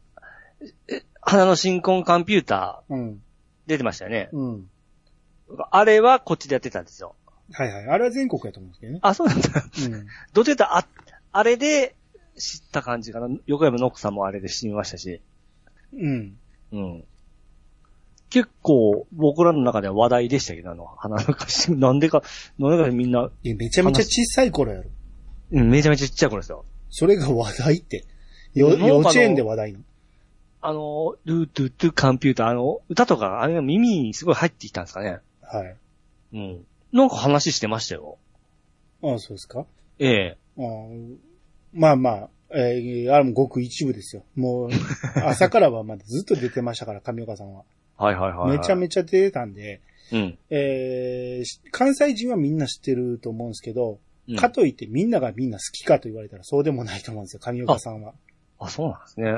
B: ー、え花の新婚コンピュータ
A: うん、
B: ー出てましたよね。
A: うん。
B: あれはこっちでやってたんですよ。
A: はいはい。あれは全国やと思うんですけどね。
B: あ、そうなんだ。
A: うん。
B: どっちかというと、あ、あれで知った感じかな。横山ノックさんもあれで知りましたし。
A: うん。
B: うん。結構、僕らの中では話題でしたけど、あの、花の歌詞、なんでか、なんでかみんな、
A: いや、めちゃめちゃ小さい頃やろ。
B: うん、めちゃめちゃちっちゃい頃ですよ。
A: それが話題って。よ、幼稚園で話題の。
B: あの、ルートゥートゥコンピューター、あの、歌とか、あれが耳にすごい入ってきたんですかね。
A: はい。
B: うん。なんか話してましたよ。
A: ああ、そうですか？
B: ええ。
A: ああまあまあ、えー、あれもごく一部ですよ。もう、朝からはまだずっと出てましたから、上岡さんは。
B: はいはいはい、はい。
A: めちゃめちゃ出てたんで、
B: うん。
A: えーし関西人はみんな知ってると思うんですけど、
B: うん
A: かといってみんながみんな好きかと言われたらそうでもないと思うんですよ、上岡さんは。
B: あ、そうなんですね。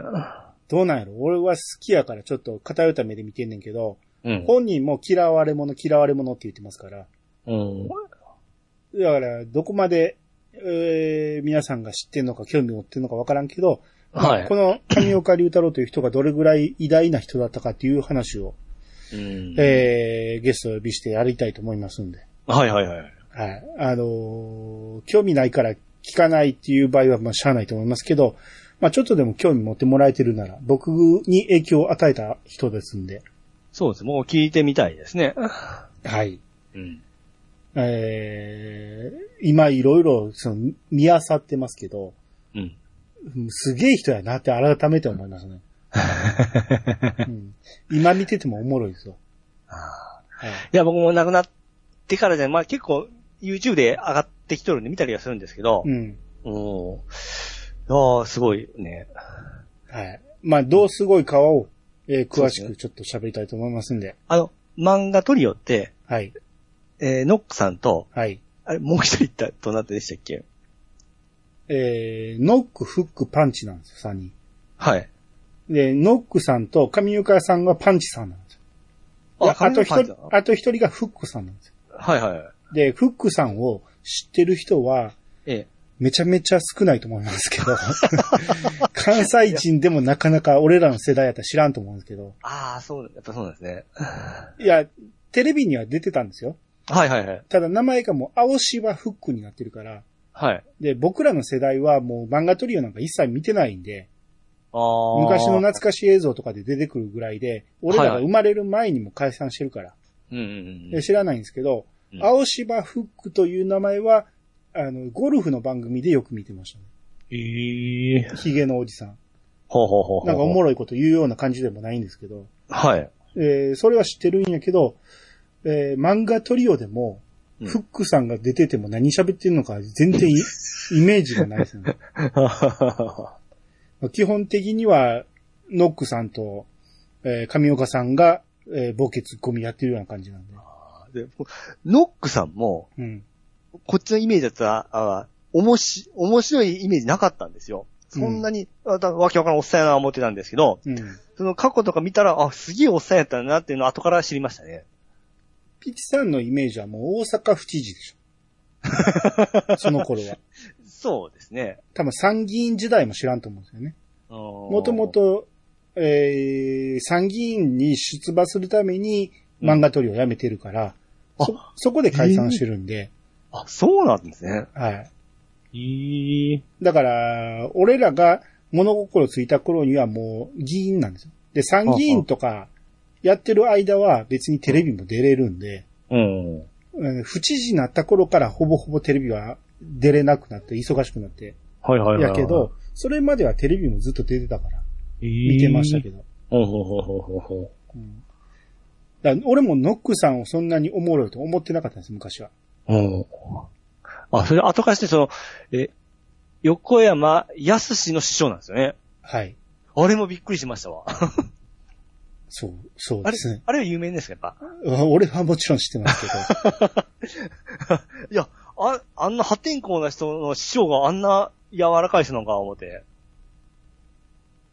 A: どうなんやろ？俺は好きやからちょっと偏った目で見てんねんけど、
B: うん。
A: 本人も嫌われ者嫌われ者って言ってますから、
B: うん。
A: だから、どこまで、えー皆さんが知ってんのか興味持ってんのかわからんけど、まあ
B: はい
A: この上岡龍太郎という人がどれぐらい偉大な人だったかっていう話を、
B: うん。
A: えーゲストを呼びしてやりたいと思いますんで。
B: はいはいはい。
A: はい。あのー興味ないから聞かないっていう場合は、まあ、しゃあないと思いますけど、まあ、ちょっとでも興味持ってもらえてるなら、僕に影響を与えた人ですんで、
B: そうです。もう聞いてみたいですね。
A: はい。
B: うん。
A: えー、今いろいろ、その、見漁ってますけど、
B: うん。
A: うんすげえ人やなって改めて思いますね。うん、今見ててもおもろいですよ。はい。
B: いや、僕も亡くなってからじゃ、まあ結構 YouTube で上がってきとるんで見たりはするんですけど、
A: うん。
B: うん。いやーすごいね。
A: はい。まあ、どうすごいかを、えー詳しくちょっと喋りたいと思いますんで。
B: あの、漫画トリオって、
A: はい。
B: えー、ノックさんと、
A: はい。
B: あれ、もう一人いった、どなたでしたっけ？
A: えー、ノック、フック、パンチなんですよ、3人。
B: はい。
A: で、ノックさんと上岡さんがパンチさんなんですよ。であと一人あと一人がフックさんなんですよ。
B: はいはいはい。
A: で、フックさんを知ってる人は、
B: ええ。
A: めちゃめちゃ少ないと思いますけど、関西人でもなかなか俺らの世代やったら知らんと思うんですけど、
B: ああ、そう、やっぱそうなんですね。
A: いや、テレビには出てたんですよ。
B: はいはいはい。
A: ただ名前がもう青芝フックになってるから、
B: はい。
A: で、僕らの世代はもう漫画トリオなんか一切見てないんで、
B: ああ。
A: 昔の懐かしい映像とかで出てくるぐらいで、俺らが生まれる前にも解散してるから、
B: うんうんうん
A: で知らないんですけど、
B: うん
A: 青芝フックという名前は、あの、ゴルフの番組でよく見てましたね。
B: ええ
A: ヒゲのおじさん。
B: ほうほうほうほう。
A: なんかおも
B: ろ
A: ろいこと言うような感じでもないんですけど、
B: はい。
A: えーそれは知ってるんやけど、えー漫画トリオでも、
B: うん
A: フックさんが出てても何喋ってんのか全然いイメージがないですね。まあ基本的には、ノックさんと、えー上岡さんが、えーボケツッコミやってるような感じなんで。
B: でノックさんも、
A: うん。
B: こっちのイメージだったら、あおもし、面白いイメージなかったんですよ。そんなに、あだわけわからんおっさんやな思ってたんですけど、
A: うん。
B: その過去とか見たら、あ、すげえおっさんやったなっていうのを後から知りましたね。
A: ピチさんのイメージはもう大阪府知事でしょ。その頃は。
B: そうですね。
A: 多分参議院時代も知らんと思うんですよね。も
B: も
A: とも、と、えー、参議院に出馬するために漫画トリオを辞めてるから、
B: うん
A: そ、そこで解散してるんで、
B: あ、そうなんですね。
A: はい。
B: へえ。
A: だから、俺らが物心ついた頃にはもう議員なんですよ。で、参議院とかやってる間は別にテレビも出れるんで、
B: うん。
A: うん府知事になった頃からほぼほぼテレビは出れなくなって忙しくなって、
B: はいはいはい。
A: やけど、それまではテレビもずっと出てたから、
B: 見
A: 見てましたけど。
B: ほうほうほうほうほうほ
A: うんだから俺もノックさんをそんなにおもろいと思ってなかったんです、昔は。
B: う。うん。あ、それ後からして、その、え、横山康の師匠なんですよね。
A: はい。
B: あれもびっくりしましたわ。
A: そう、そうですね、。
B: あれは有名ですか、やっぱ？
A: うん俺はもちろん知ってますけど。
B: いや、あ、あんな破天荒な人の師匠があんな柔らかい人なんか思って。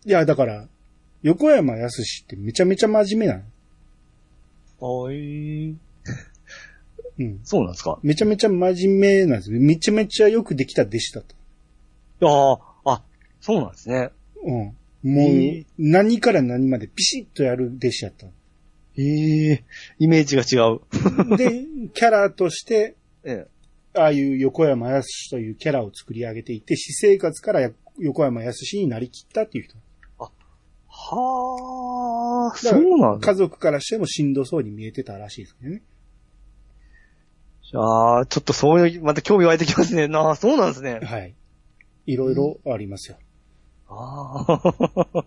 A: いや、だから、横山やすしってめちゃめちゃ真面目なの。
B: あい
A: うん。
B: そうなんですか？
A: めちゃめちゃ真面目なんですよ。めちゃめちゃよくできた弟子だった。
B: いやーあ、そうなんですね。
A: うん。もう
B: えー、
A: 何から何までピシッとやる弟子やった。
B: ええイメージが違う。
A: で、キャラとして、
B: ええ。
A: ああいう横山やすしというキャラを作り上げていって、私生活からや横山やすしになりきったっていう人。
B: はあ、
A: だから
B: そうなんだ。
A: 家族からしてもしんどそうに見えてたらしいですけどね。
B: ああ、ちょっとそういう、また興味湧いてきますね。なあ、そうなんですね。
A: はい。いろいろありますよ。
B: ああ。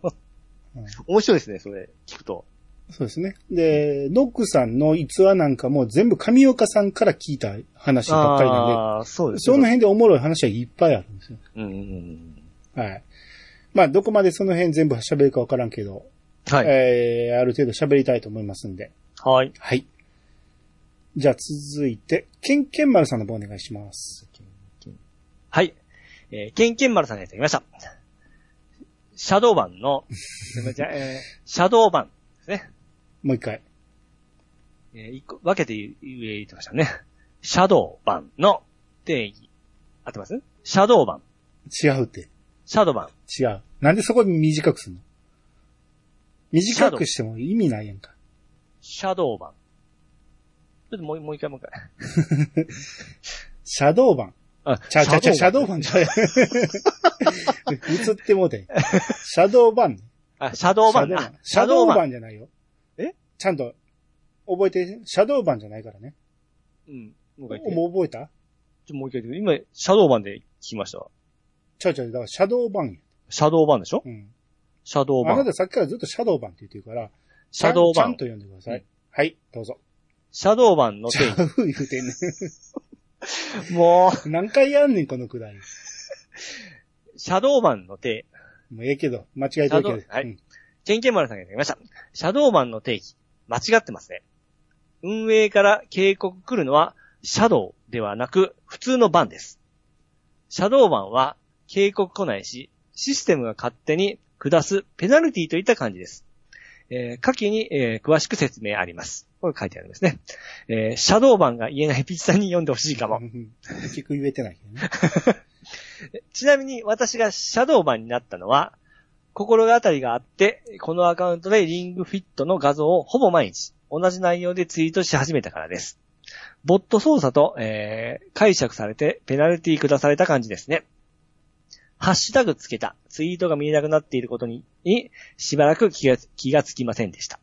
A: うん
B: 面白いですね、それ、聞くと。
A: そうですね。で、ノックさんの逸話なんかも全部上岡さんから聞いた話ばっかりなんで、
B: ああ、そうです
A: その辺でおもろい話はいっぱいあるんですよ。
B: うんうんうん。
A: はい。まあ、どこまでその辺全部喋るかわからんけど、
B: はい。
A: えー、ある程度喋りたいと思いますんで。
B: はい。
A: はい。じゃあ続いて、ケンケンマルさんの方お願いします。
B: はい。えー、ケンケンマルさんがいただきました。シャドーバンの、じゃあえーシャドーバンですね。
A: もう一回。
B: えー一個分けて言ってましたね。シャドー版の定義。合ってます？シャドー版。
A: 違うって。
B: シャドー版。
A: 違う。なんでそこに短くすんの？短くしても意味ないやんか。
B: シャドー版。ちょっともうもう一回もう一回。
A: シャドー版。
B: あ、
A: ちゃうちゃうちゃう、シャドー版ちゃう。映ってもうて。シャドー版。
B: あ、シャドー版。あ
A: シャドー版じゃないよ。
B: え？
A: ちゃんと、覚えて、シャドー版じゃないからね。
B: うん。もう一回言って。
A: もう覚えた？
B: ちょもう一回言って。今、シャドー版で聞きました。
A: ちゃうちゃう、だからシャドー版や。
B: シャドー版でしょ？
A: うん。
B: シャドー版。
A: あなたさっきからずっとシャドー版って言ってるから、
B: シャドー版
A: ちゃんちゃん。と読んでください。
B: うん
A: はい、どうぞ。
B: シャドー版の
A: ち
B: 定
A: ゃう言うてんね
B: 義。も
A: ん。何回やんねん、このくだり。
B: う、シャドー版の定
A: もうええけど、間違えてるけど。
B: はい
A: うん
B: ケンケンマルさんがいただきました。シャドーマンの定義、間違ってますね。運営から警告来るのは、シャドウではなく、普通のバンです。シャドーバンは、警告来ないし、システムが勝手に下すペナルティといった感じです。えー下記に、えー詳しく説明あります。これ書いてあるんですね。えーシャドーバンが言えないピッチさんに読んでほしいかも
A: う。ん 結局言えてないね。
B: ちなみに私がシャドーバンになったのは、心当たりがあって、このアカウントでリングフィットの画像をほぼ毎日、同じ内容でツイートし始めたからです。ボット操作と、えー解釈されてペナルティ下された感じですね。ハッシュタグつけたツイートが見えなくなっていることに、にしばらく気が気がつきませんでした。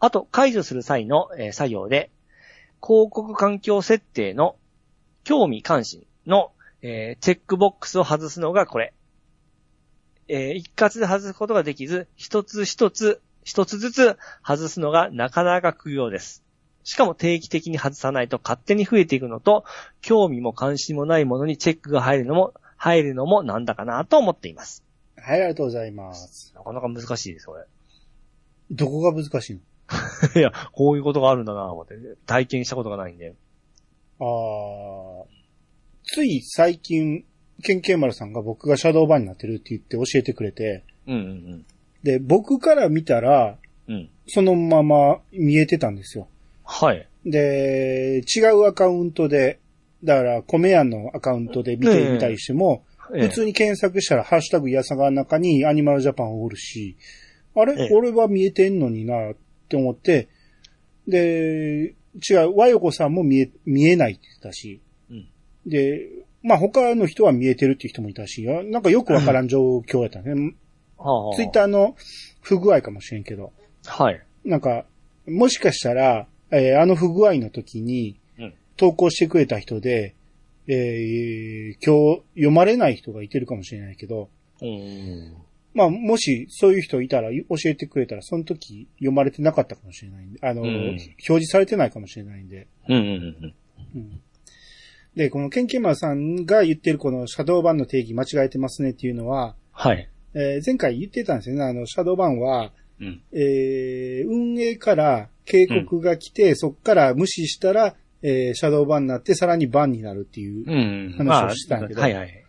B: あと、解除する際の、えー作業で、広告環境設定の興味関心の、えーチェックボックスを外すのがこれ。えー一括で外すことができず、一つ一つ、一つずつ外すのがなかなか苦行です。しかも定期的に外さないと勝手に増えていくのと、興味も関心もないものにチェックが入るのも、入るのもなんだかなと思っています。
A: はい、ありがとうございます。
B: なかなか難しいです、これ。
A: どこが難しいの？
B: いや、こういうことがあるんだなと思って。体験したことがないんで。
A: あーつい最近、ケンケンマルさんが僕がシャドーバンになってるって言って教えてくれて、
B: うんうん
A: で、僕から見たら、
B: うん。うん。
A: そのまま見えてたんですよ。
B: はい。
A: で、違うアカウントで、だから、コメヤンのアカウントで見てみたりしても、
B: ええ
A: 普通に検索したら、ハッシュタグイヤサガの中にアニマルジャパンおるし、あれ、
B: ええ
A: 俺は見えてんのになって思って、で、違う、和ヨコさんも見え、見えないって言ってたし、
B: うん。
A: で、まあ他の人は見えてるっていう人もいたし、あなんかよくわからん状況やったね。ツイッターの不具合かもしれんけど、
B: はい。
A: なんか、もしかしたら、えーあの不具合の時に
B: うん、
A: 投稿してくれた人で、えー今日読まれない人がいてるかもしれないけど、
B: うん。
A: まあ、もしそういう人いたら教えてくれたら、その時読まれてなかったかもしれないんで、あの、
B: うん
A: 表示されてないかもしれないんで。
B: うんうんうん。
A: うんで、このケンケンマンさんが言ってるこのシャドーバンの定義間違えてますねっていうのは、
B: はい。
A: えー前回言ってたんですよね。あの、シャドーバンは、
B: うん。
A: えー運営から警告が来て、そっから無視したら、えーシャドーバンになって、さらにバンになるっていう。
B: うん。
A: 話をしたんやけど
B: まあはいはい。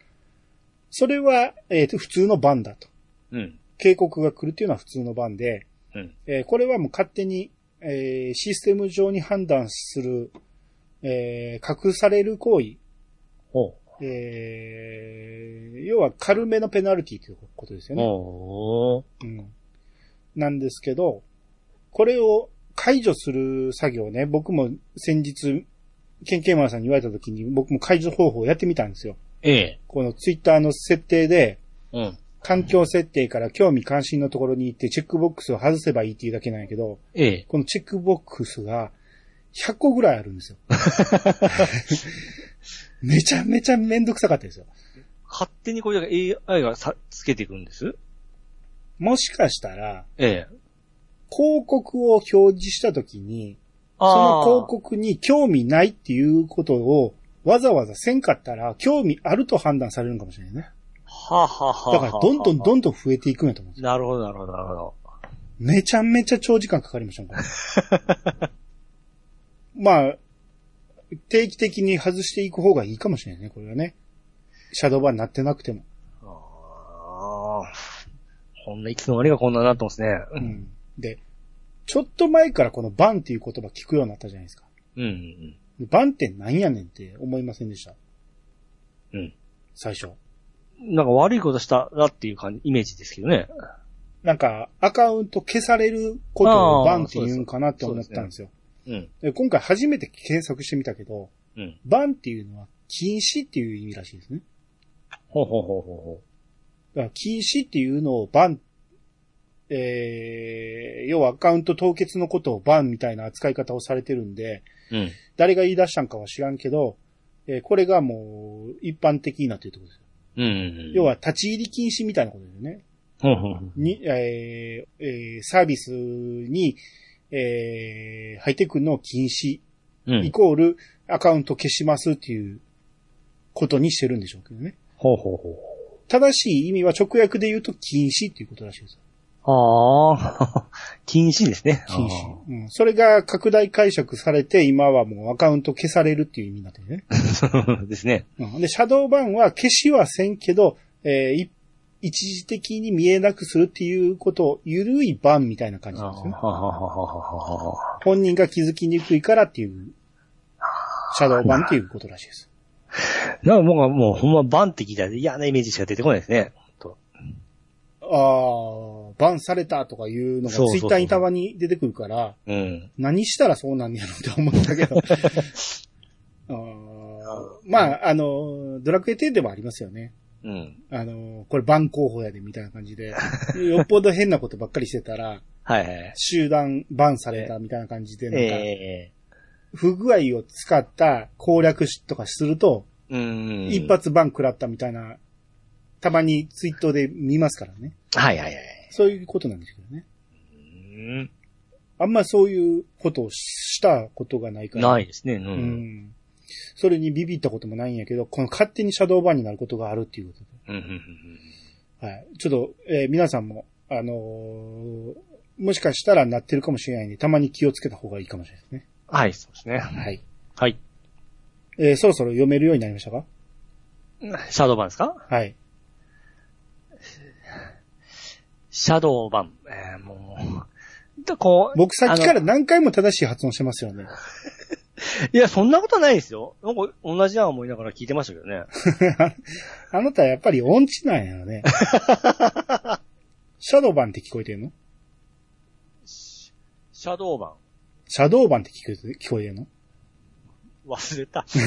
A: それは、えーと普通のバンだと。
B: うん。
A: 警告が来るっていうのは普通のバンで、
B: うん。
A: えーこれはもう勝手に、えーシステム上に判断する、えー隠される行為、
B: ほ
A: えー要は軽めのペナルティということですよ
B: う。
A: ね。
B: おー。
A: うん。なんですけど、これを解除する作業ね、僕も先日、ケンケンマンさんに言われた時に僕も解除方法をやってみたんですよ。
B: ええ。
A: このツイッターの設定で、
B: うん。
A: 環境設定から興味関心のところに行ってチェックボックスを外せばいいっていうだけなんやけど、
B: ええ。
A: このチェックボックスが100個ぐらいあるんですよ。めちゃめちゃめんどくさかったですよ。
B: 勝手にこれだけ AI がさ、つけていくんです？
A: もしかしたら、
B: ええ。
A: 広告を表示したときに、その広告に興味ないっていうことをわざわざせんかったら、興味あると判断されるのかもしれないね。
B: はあ、はあはあ、
A: だから、どんどんど
B: ん。
A: んどん増えていくんやと思うんですよ。
B: なるほど、なるほど、なるほど。
A: めちゃめちゃ長時間かかりましたもん、まあ、定期的に外していく方がいいかもしれないね、これはね。シャドーバーになってなくても。
B: ああ。こんな、いつの間にかこんなになってますね。
A: うん。で、ちょっと前からこのバンっていう言葉聞くようになったじゃないですか。
B: うん。うん。
A: バンって何やねんって思いませんでした？
B: うん。
A: 最初。
B: なんか悪いことしたらっていう感じ、イメージですけどね。
A: なんか、アカウント消されることをバンって言うんかなって思ったんですよ。
B: うん。
A: で今回初めて検索してみたけど、
B: うん。
A: バンっていうのは禁止っていう意味らしいですね。
B: ほうほうほうほ
A: だから禁止っていうのをバン、えー、要はアカウント凍結のことをバンみたいな扱い方をされてるんで、
B: う。うん。
A: 誰が言い出したんかは知らんけど、えーこれがもう一般的になってるってことですよ。
B: うん。
A: 要は立ち入り禁止みたいなことですよね。に、えーえーサービスに、えー入ってくるのを禁止、
B: うん
A: イ。コールアカウント消しますっていうことにしてるんでしょうけどね。
B: ほうほうほう。
A: 正しい意味は直訳で言うと禁止っていうことらしいですよ。
B: ああ、禁止ですね。
A: 禁止。うん。それが拡大解釈されて、今はもうアカウント消されるっていう意味になってるね。
B: 止 ですね。
A: うん。で、シャドーバンは消しはせんけど、えーい一時的に見えなくするっていうことを、ゆるいバンみたいな感じなんですよね。
B: はははははは
A: 本人が気づきにくいからっていう、シャドーバンっていうことらしいです。
B: なんかもう、もうほんまバンって聞いたら嫌なイメージしか出てこないですね。と
A: ああ、バンされたとかいうのが
B: そうそうそう
A: ツイッターにたまに出てくるから、
B: うん。
A: 何したらそうなんねやろって思ったけど。あーまあ、あの、ドラクエ10でもありますよね。
B: うん。
A: あの、これバン候補やでみたいな感じで、よっぽど変なことばっかりしてたら、
B: はいはい。
A: 集団バンされたみたいな感じで、なんか、
B: え
A: 不具合を使った攻略とかすると、
B: えうん。
A: 一。発バン食らったみたいな、たまにツイートで見ますからね。
B: はいはいはい。
A: そういうことなんですけどね。
B: うん。
A: あんまそういうことをしたことがないから。
B: ないですね。う。
A: うんん。それにビビったこともないんやけど、この勝手にシャドーバンになることがあるっていうこと
B: うん。うん。
A: で。はい。ちょっと、えー皆さんも、あのーもしかしたらなってるかもしれないんで、たまに気をつけた方がいいかもしれないですね。
B: はい、そうですね。
A: はい。
B: はい。
A: えーそろそろ読めるようになりましたか？
B: シャドーバンですか？
A: はい。
B: シャドーバン。えー、もう。でこう。
A: 僕さっきか
B: あ
A: ら何回も正しい発音してますよね。
B: の いや、そんなことないですよ。なんか同じやん思いながら聞いてましたけどね。
A: あなたやっぱり音痴なんやろね。シャドーバンって聞こえてんの？
B: シャドーバン。
A: シャドーバンって聞こえて聞こえてんの？
B: 忘れた。
A: シ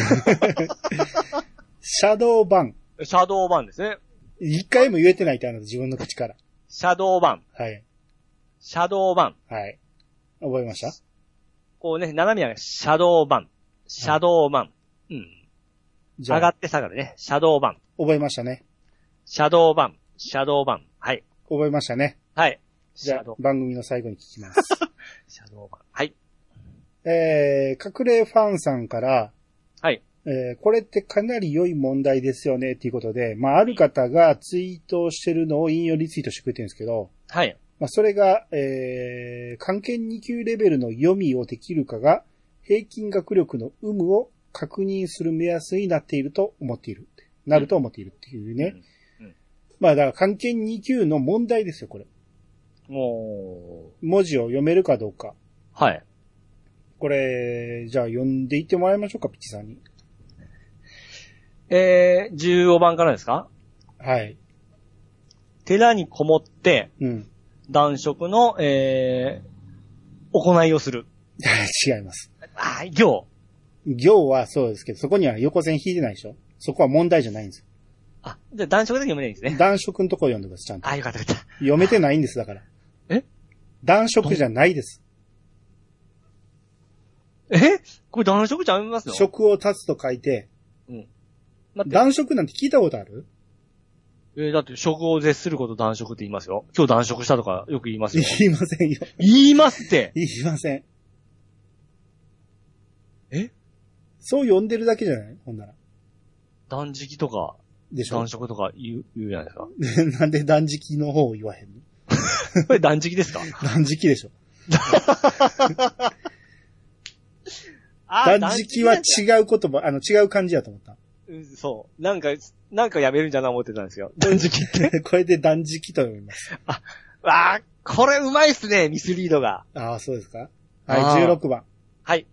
A: ャドーバン。
B: シャドーバンですね。
A: 一回も言えてないってあなた自分の口から。
B: シャドーバン。
A: はい。
B: シャドーバン。
A: はい。覚えました？
B: こうね、斜め上がる。シャドーバン。シャドーバン。うん。
A: じゃあ、
B: 上がって下がるね。シャドーバン。
A: 覚えましたね。
B: シャドーバン。シャドーバン。はい。
A: 覚えましたね。
B: はい。シ
A: じゃあ番組の最後に聞きます。
B: シャドーバン。はい。
A: えー、隠れファンさんから、
B: はい。
A: えー、これってかなり良い問題ですよねっていうことで、まあ、ある方がツイートしてるのを引用リツイートしてくれてるんですけど、
B: はい。
A: まあ、それが、えー、関係2級レベルの読みをできるかが、平均学力の有無を確認する目安になっていると思っている。なると思っているっていうね。
B: うんうん
A: まあ、だから関係2級の問題ですよ、これ。
B: も
A: 文字を読めるかどうか。
B: う、はい。
A: これ、じゃあ読んでいってもらいましょうか、ピッチさんに。
B: えー、15番からですか？
A: はい。
B: 寺にこもって、
A: うん。
B: 男色の、えー、行いをする。
A: 違います。
B: あー、行。
A: 行はそうですけど、そこには横線引いてないでしょ？そこは問題じゃないんですよ。
B: あ、じゃあ男色で読めないんですね。
A: 男色のとこ読んでください、ちゃんと。
B: あ、よかったよかった。
A: 読めてないんです、だから。
B: え？
A: 男色じゃないです。
B: え？これ男色ちゃいますの？
A: 色を足すと書いて、
B: うん。待って、
A: 男色なんて聞いたことある？
B: えーだって食を絶すること男色って言いますよ。今日男色したとかよく言いますよ。
A: 言いませんよ。
B: 言いますって。
A: 言いません。
B: え？
A: そう読んでるだけじゃない？ほんなら。
B: 断食とか、
A: でしょ？
B: 男色とか言う、言うじゃないですか。
A: なんで断食の方を言わへんの？
B: これ断食ですか？
A: 断食でしょ。
B: あ
A: 断食は違う言葉、あの、違う漢字やと思った。
B: うんそう。なんか、なんかやめるんじゃな思ってたんですよ。断食って？
A: これで断食と読みます。
B: わあ、これうまいっすね、ミスリードが。
A: ああ、そうですか？
B: あー
A: はい、16番。
B: はい。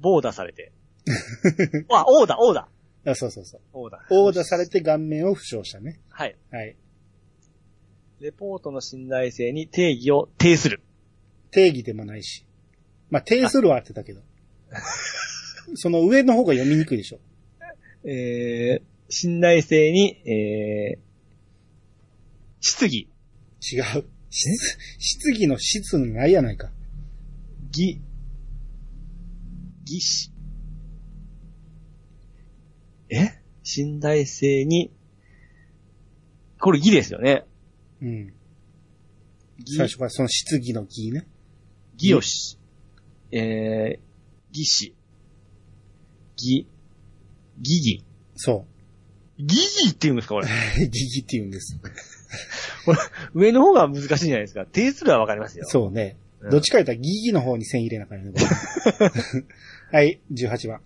B: 棒打されて。あ、王だ、王だ。
A: あそうそうそう。
B: 王だ。
A: 殴打されて顔面を負傷したね。
B: はい。
A: はい。
B: レポートの信頼性に定義を定する。
A: 定義でもないし。まあ、定するはあってたけど。その上の方が読みにくいでしょ。
B: えー、信頼性に、えー、質疑、
A: 違う。質質疑の質ないやないか。
B: ぎ、ぎし、え？信頼性に、これぎですよね。
A: うん。
B: ぎ
A: 最初からその質疑の疑ね。
B: ぎよし、えー、ぎし、ぎ、ぎぎ。
A: そ
B: ぎぎって言うんですかこれ？
A: う。疑義って言うんです。
B: 上の方が難しいんじゃないですか。定数はわかりますよ。
A: そうね。
B: うん
A: どっちか言ったら疑義の方に線入れなあかんよね。これ はい、18番。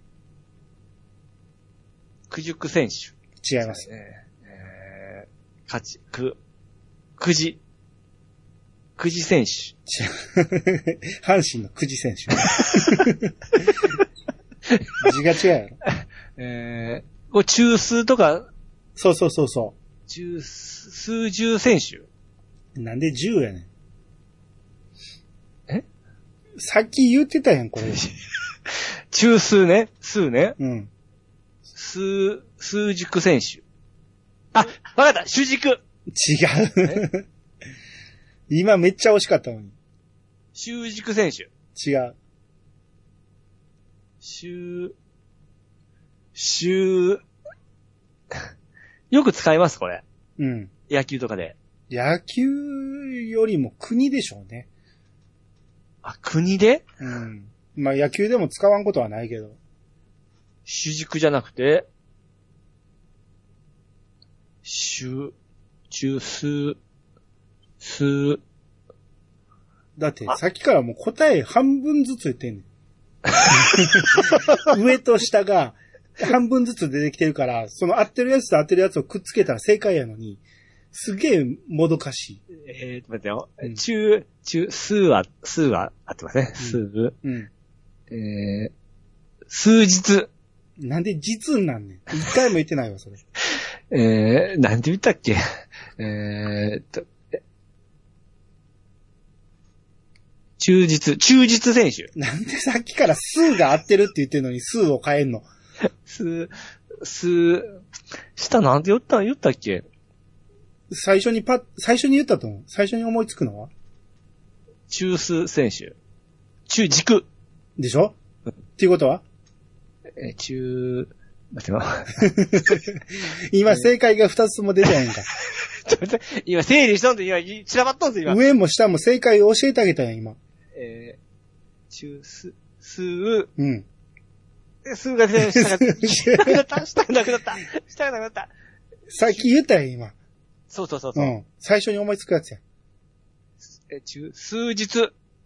B: 九熟選手。
A: 違います。
B: えー、えー、勝ち、く、くじ、くじ選手。
A: 阪神の久慈選手。字が違うやろ。
B: えー、これ中数とか、
A: そうそうそうそ
B: 中数、数十選手？
A: う。なんで10やねん。
B: え？
A: さっき言ってたやん、これ。
B: 中数ね？数ね？
A: うん。
B: 数、数熟選手。あ、わかった主軸
A: 違う。今めっちゃ惜しかったのに。
B: 習熟選手。
A: 違う。
B: 習、習、よく使いますこれ。
A: うん。
B: 野球とかで。
A: 野球よりも国でしょうね。
B: あ、国で？
A: うん。まあ野球でも使わんことはないけど。
B: 主軸じゃなくて、主、中数、数、
A: だって
B: あ
A: さっきからもう答え半分ずつ言ってんねん。上と下が半分ずつ出てきてるから、その合ってるやつと合ってるやつをくっつけたら正解やのに、すげえもどかしい。
B: えー、待ってよ。
A: うん
B: 中、中、数は、数は合ってますね。数、
A: うん。
B: えー、数日。
A: なんで実になんねん。一回も言ってないわ、それ。
B: えー、なんて言ったっけ？えーっと、え忠実、忠実選手。
A: なんでさっきから数が合ってるって言ってるのに数を変えんの？
B: 数、数、下なんて言った、言ったっけ？
A: 最初にパッ、最初に言ったと思う。最初に思いつくのは？
B: 中数選手。中軸。
A: でしょ？っていうことは？
B: えー、中、待ってよ。
A: 今正解が二つとも出てないんか。
B: ちょっと待って今、整理したんで、今、散らばったんですよ、今。
A: 上も下も正解を教えてあげたやん、今。
B: えー、中数、数、
A: うん。
B: 数が出て下が下がなくなった、下がなくなった、下がなくなった。
A: さっき言ったやん、今。
B: そうそうそうそうう。
A: ん。最初に思いつくやつやん。
B: え、中、数日。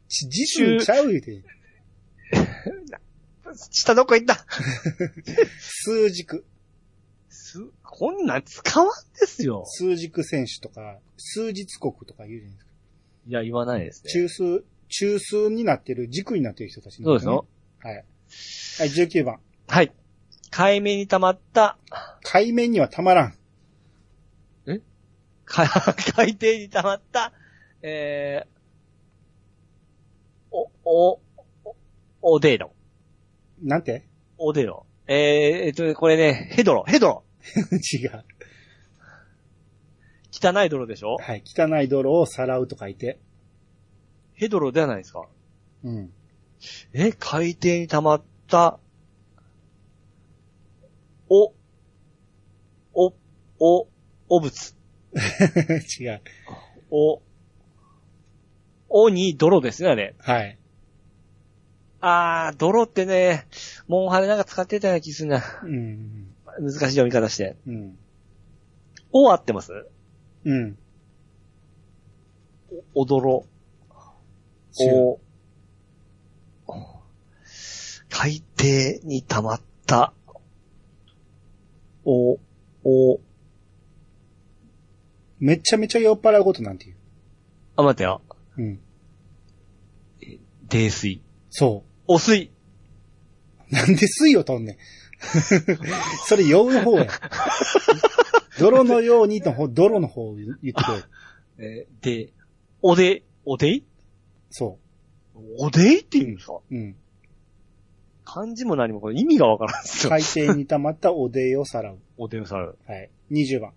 A: ち、実数ちゃう言うて。
B: 下どこ行った
A: 数軸。
B: す、こんなん使わんですよ。
A: 数軸選手とか、数日国とか言うじゃないですか。
B: いや、言わないですね。
A: 中数、中数になってる、軸になってる人たちなん
B: そうですよ。
A: はい。はい、19番。
B: はい。海面に溜まった、
A: 海面にはたまらん。
B: か 海底に溜まった、えー、お、お、お、オデロ。
A: なんて？
B: オデロ。えー、えっと、これね、ヘドロ、ヘドロ。
A: 違う。
B: 汚い泥でしょ？
A: はい。汚い泥をさらうと書いて。
B: ヘドロではないですか
A: うん。
B: え、海底に溜まった、お、お、お、お物。
A: 違う。
B: お、おに泥ですね、あれ。
A: はい。
B: あー、泥ってね、モンハネなんか使ってたような気するな。
A: うん。
B: 難しい読み方して。
A: うん。
B: お合ってます？
A: うん。
B: お、おどろ。
A: 違う
B: お、海底に溜まった、お、お、
A: めちゃめちゃ酔っ払うことなんて言
B: あ、待ってよ。
A: う。うん。
B: 泥水。
A: そ
B: お水。
A: う。なんで水を取んねん。それ、酔うの方や。泥のようにの方、泥の方を言ってくれ。
B: えーで、おで、おでい？
A: そ
B: おでいって言うんですか？
A: う。うん。
B: 漢字も何もこれ意味がわからんですよ。
A: 海底に溜まったおでいをさらう。
B: おでいをさる。
A: はい。20番。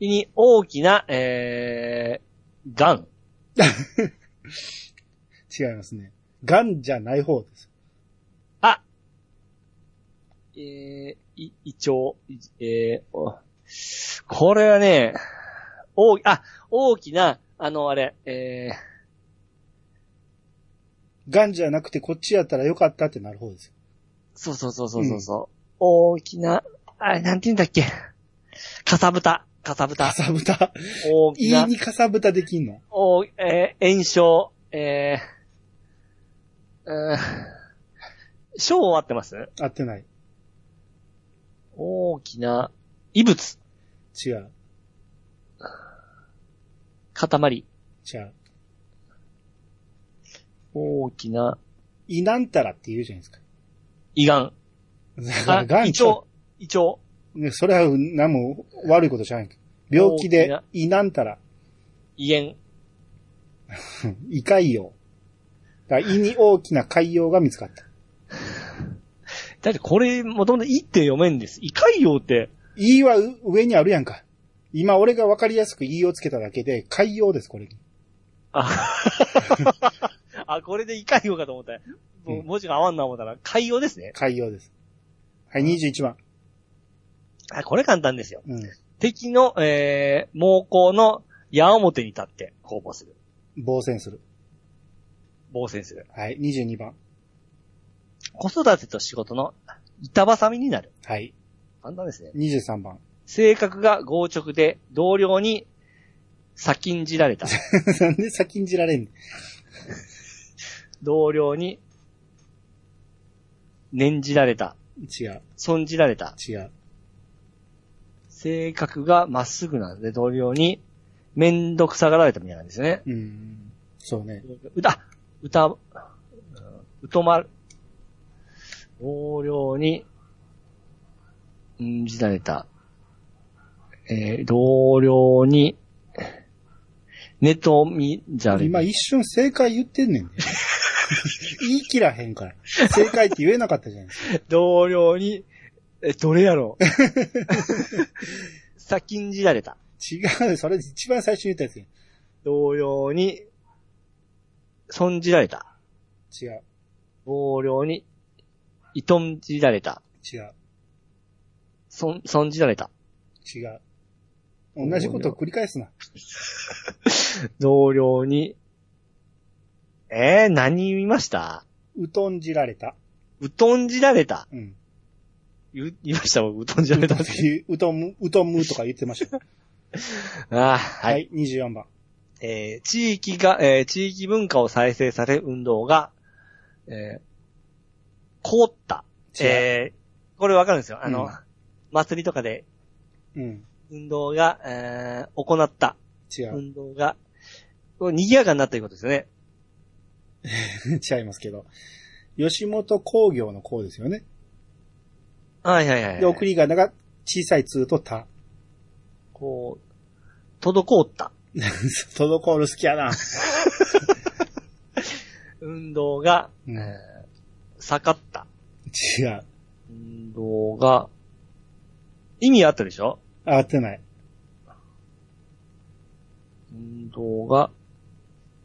B: 胃に大きな、えー、ガン。
A: 違いますね。ガンじゃない方です。
B: あえー、い、胃腸、いえー、おこれはね、大、あ、大きな、あの、あれ、え
A: ガンじゃなくてこっちやったらよかったってなる方ですよ。
B: ー、そうそうそうそうそうそう、大きな、あれ、なんて言うんだっけ？かさぶた、かさぶた
A: か。さぶた。
B: 大きな
A: 家、にかさぶたできんの？
B: おえー、炎症、えー、うーん、小終わってます？
A: 合ってない。
B: 大きな、異物、
A: 違う。
B: 塊、
A: 違う。
B: 大きな、
A: 胃なんたらって言うじゃないですか。
B: 胃がん。
A: だから
B: あ、
A: ガン
B: 胃腸、胃腸。
A: ねそれは何も悪いことじゃない。病気で胃なんたら、
B: 胃炎。
A: 胃潰瘍。だ胃に大きな潰瘍が見つかった。
B: だってこれ、もともと胃って読めんです。胃潰瘍って、
A: 胃はう上にあるやんか。今俺がわかりやすく胃をつけただけで、潰瘍です、これ。
B: あ、あ、これで胃潰瘍かと思った。もう
A: うん
B: 文字が合わんな思ったら、潰瘍ですね。
A: 潰瘍です。はい、21番。
B: あ、これ簡単ですよ。
A: うん。
B: 敵の、えー、猛攻の矢面に立って攻防する。
A: 防戦する。
B: 防戦する。
A: はい、22番。
B: 子育てと仕事の板挟みになる。
A: はい、
B: 簡単ですね。
A: 23番。
B: 性格が強直で同僚に先んじられた。
A: なんで先んじられんねん。
B: 同僚に念じられた。
A: 違う、
B: 損じられた。
A: 違う。
B: 性格がまっすぐなんで同僚にめんどくさがられたみたいなんですよね。
A: うん。そうね。
B: 歌、歌、うんうとま、同僚に、んじられた。えー同僚に、寝とみじゃれ
A: 今一瞬正解言ってんねんで。言い切らへんから。正解って言えなかったじゃないですか。
B: 同僚に、え、どれやろう 先んじられた。
A: 違う、それ一番最初に言ったやつや
B: 同僚に、損じられた。
A: 違う、
B: 同僚に、いとんじられた。
A: 違う、
B: 損、損じられた。
A: 違う。同じことを繰り返すな。
B: 同僚に、えー、何見ました？
A: うとんじられた。
B: うとんじられた。
A: うん。
B: 言う言いました？僕うとんじられた。
A: うとむ、うとむとか言ってました。
B: あーは。
A: はいい、24番。
B: えー、地域が、えー、地域文化を再生される運動が、えー、凍った。
A: 違う
B: えー、これわかるんですよ。あの、
A: うん
B: 祭りとかで
A: うん。
B: 運動が、えー、行った。
A: 違う。
B: 運動が、これ賑やかになったということですよね。
A: 違いますけど。吉本工業の工ですよね。
B: はいはいはい。
A: で、送り仮名が小さい通とた。
B: こう、滞った。
A: 滞る好きやな。
B: 運動が、
A: うん
B: えー、盛った。
A: 違う。
B: 運動が、意味あったでしょ？
A: 合ってない。
B: 運動が、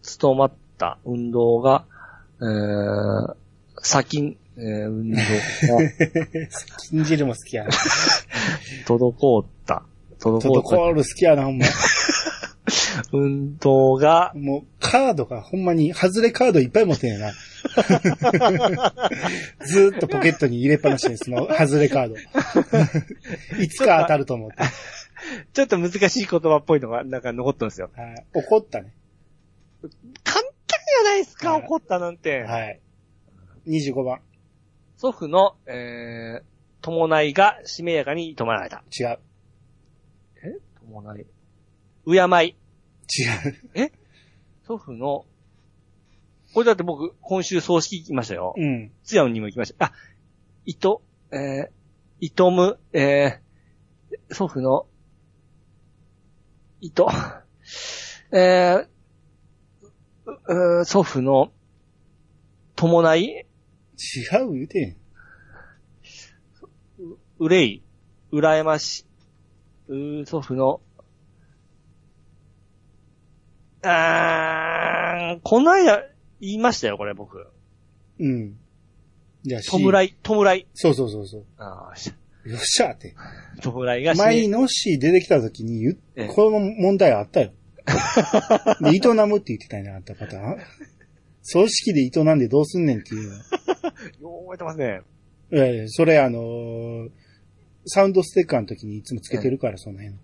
B: 務まった。運動が、えー、先ん、えー、運動が、
A: 金汁も好きやな。
B: 滞った。滞った。
A: 滞る好きやな、ほんま。
B: 運動が、
A: もう、カードがほんまに、外れカードいっぱい持ってんやな。ずーっとポケットに入れっぱなしです、その、外れカード。いつか当たると思って。
B: ちょっと難しい言葉っぽいのが、なんか残ったんですよ。
A: はい怒ったね。
B: 簡ゃないですか、
A: はい
B: 怒ったなんて。
A: はい。25番。
B: 祖父の、えー、伴いがしめやかに止まられた。
A: 違う。
B: 伴い。敬い。
A: 違う。
B: 祖父の、これだって僕、今週葬式行きましたよ。
A: うん。
B: 津山にも行きました。あ、いと、えー、いとむ、えー、祖父の、いと、えー、うう祖父の、伴い、
A: 違う言うてん。
B: 憂い、羨まし、う祖父の、あー、こないだ言いましたよ、これ僕。
A: うん。じゃあ、
B: 弔い、弔い。
A: そうそうそうそう。
B: あーし
A: よっしゃーって。
B: 弔いがし
A: 前にノッシー出てきた時に言っ
B: ええ
A: この問題あったよ。で、営むって言ってたんやな、あったパターン。葬式で営んでどうすんねんっていうの。
B: よう覚えてますね。
A: ええそれあのーサウンドステッカーの時にいつもつけてるから、その辺。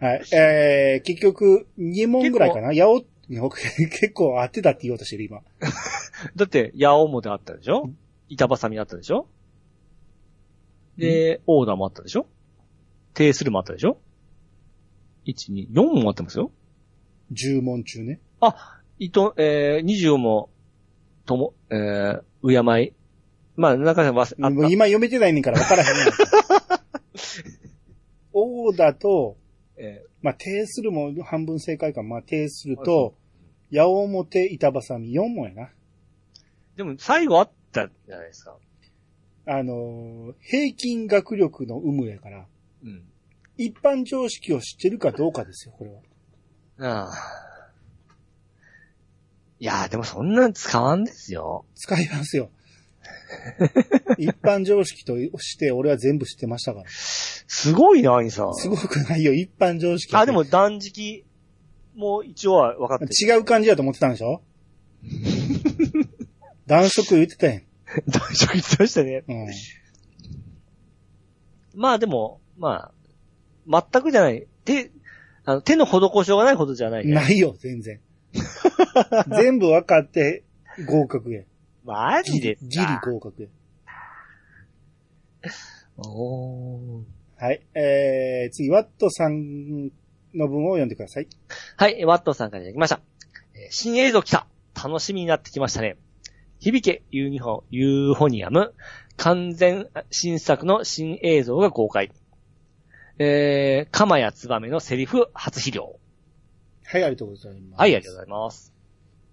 A: はい。えー、結局、2問ぐらいかな？やお、結構合ってたって言おうとしてる、今。
B: だって、矢面であったでしょ？板挟みあったでしょ？で、オーダーもあったでしょ？定するもあったでしょ？?1、2、4もあってますよ。
A: 10問中ね。
B: あ、糸、えー、24も、とも、えー、敬い。まあ、中では、あ
A: もう今読めてないねんから分からへんねん。オーと、
B: え
A: まあ、定するも半分正解か。まあ、定すると、矢面、板挟み4問やな。
B: ーでも、最後あったじゃないですか。
A: あのー平均学力の有無やから、
B: うん。
A: 一般常識を知ってるかどうかですよ、これは。
B: ああ。いやー、でもそんなん使わんですよ。
A: 使いますよ。一般常識として俺は全部知ってましたから。
B: すごいな、兄さん。
A: すごくないよ、一般常識。
B: あ、でも断食も一応は分かってる。
A: 違う感じだと思ってたんでしょ？断食言ってたやん。
B: 断食言ってましたね。
A: うん。
B: まあでも、まあ、全くじゃない。手、あの、手の施しようがないことじゃない。
A: ないよ、全然。全部分かって合格や。
B: マジで
A: ギリ合格や。
B: おー
A: はい。えー、次、ワットさんの文を読んでください。
B: はい、ワットさんからいただきました。えー新映像来た楽しみになってきましたね。響けユニフォ、ユーフォニアム、完全新作の新映像が公開。えー、カマヤツバメのセリフ初披露。
A: はい、ありがとうございます。
B: はい、ありがとうございます。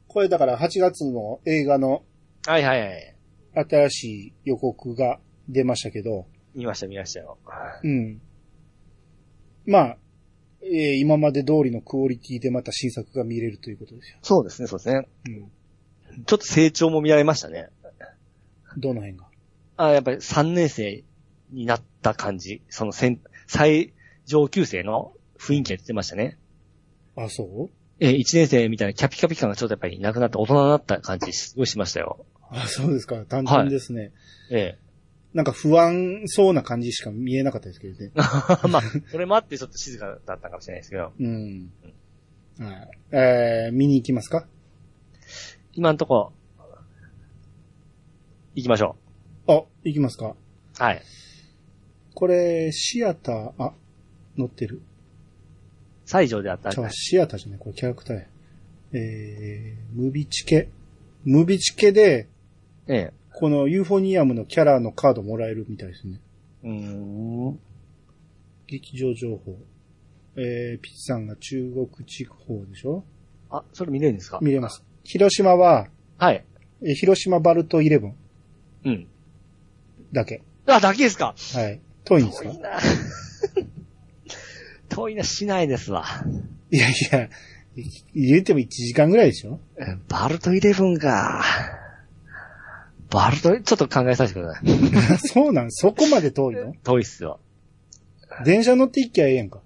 A: これだから8月の映画の
B: はいはいはい。
A: 新しい予告が出ましたけど、
B: 見ました見ましたよ。
A: うん。まあ、えー今まで通りのクオリティでまた新作が見れるということですよ。
B: そうですね、そうですね。
A: うん。
B: ちょっと成長も見られましたね。
A: どの辺が？
B: あやっぱり3年生になった感じ。その先、最上級生の雰囲気が出てましたね。
A: あ、そう？
B: えー、1年生みたいなキャピキャピ感がちょっとやっぱりなくなって大人になった感じ、すごいしましたよ。
A: あ、そうですか。単純ですね。
B: え
A: なんか不安そうな感じしか見えなかったですけどね。
B: え まあ、それもあってちょっと静かだったかもしれないですけど、
A: うん。はい。えー、見に行きますか？
B: 今のところ、行きましょ
A: あ、行きますか？
B: う。はい。
A: これ、シアター、あ、乗ってる。
B: 西条であった
A: ちゃうシアターじゃない、これキャラクターや。えー、ムビチケ。ムビチケで、
B: ええ。
A: このユーフォニアムのキャラのカードもらえるみたいですね。
B: うーん。
A: 劇場情報。えー、ピッチさんが中国地方でしょ？
B: あ、それ見れるんですか？
A: 見れます。広島は、
B: はい。
A: えー広島バルト11
B: うん。
A: だけ。
B: あ、だけですか？
A: はい。遠いんですか？
B: 遠いな。遠いな、しないですわ。
A: いやいや、入れても1時間ぐらいでしょ？
B: えバルトイレブンか。バルト、ちょっと考えさせてください。
A: そうなん？そこまで遠いの？
B: 遠いっすよ。
A: 電車乗って行きゃええやんか？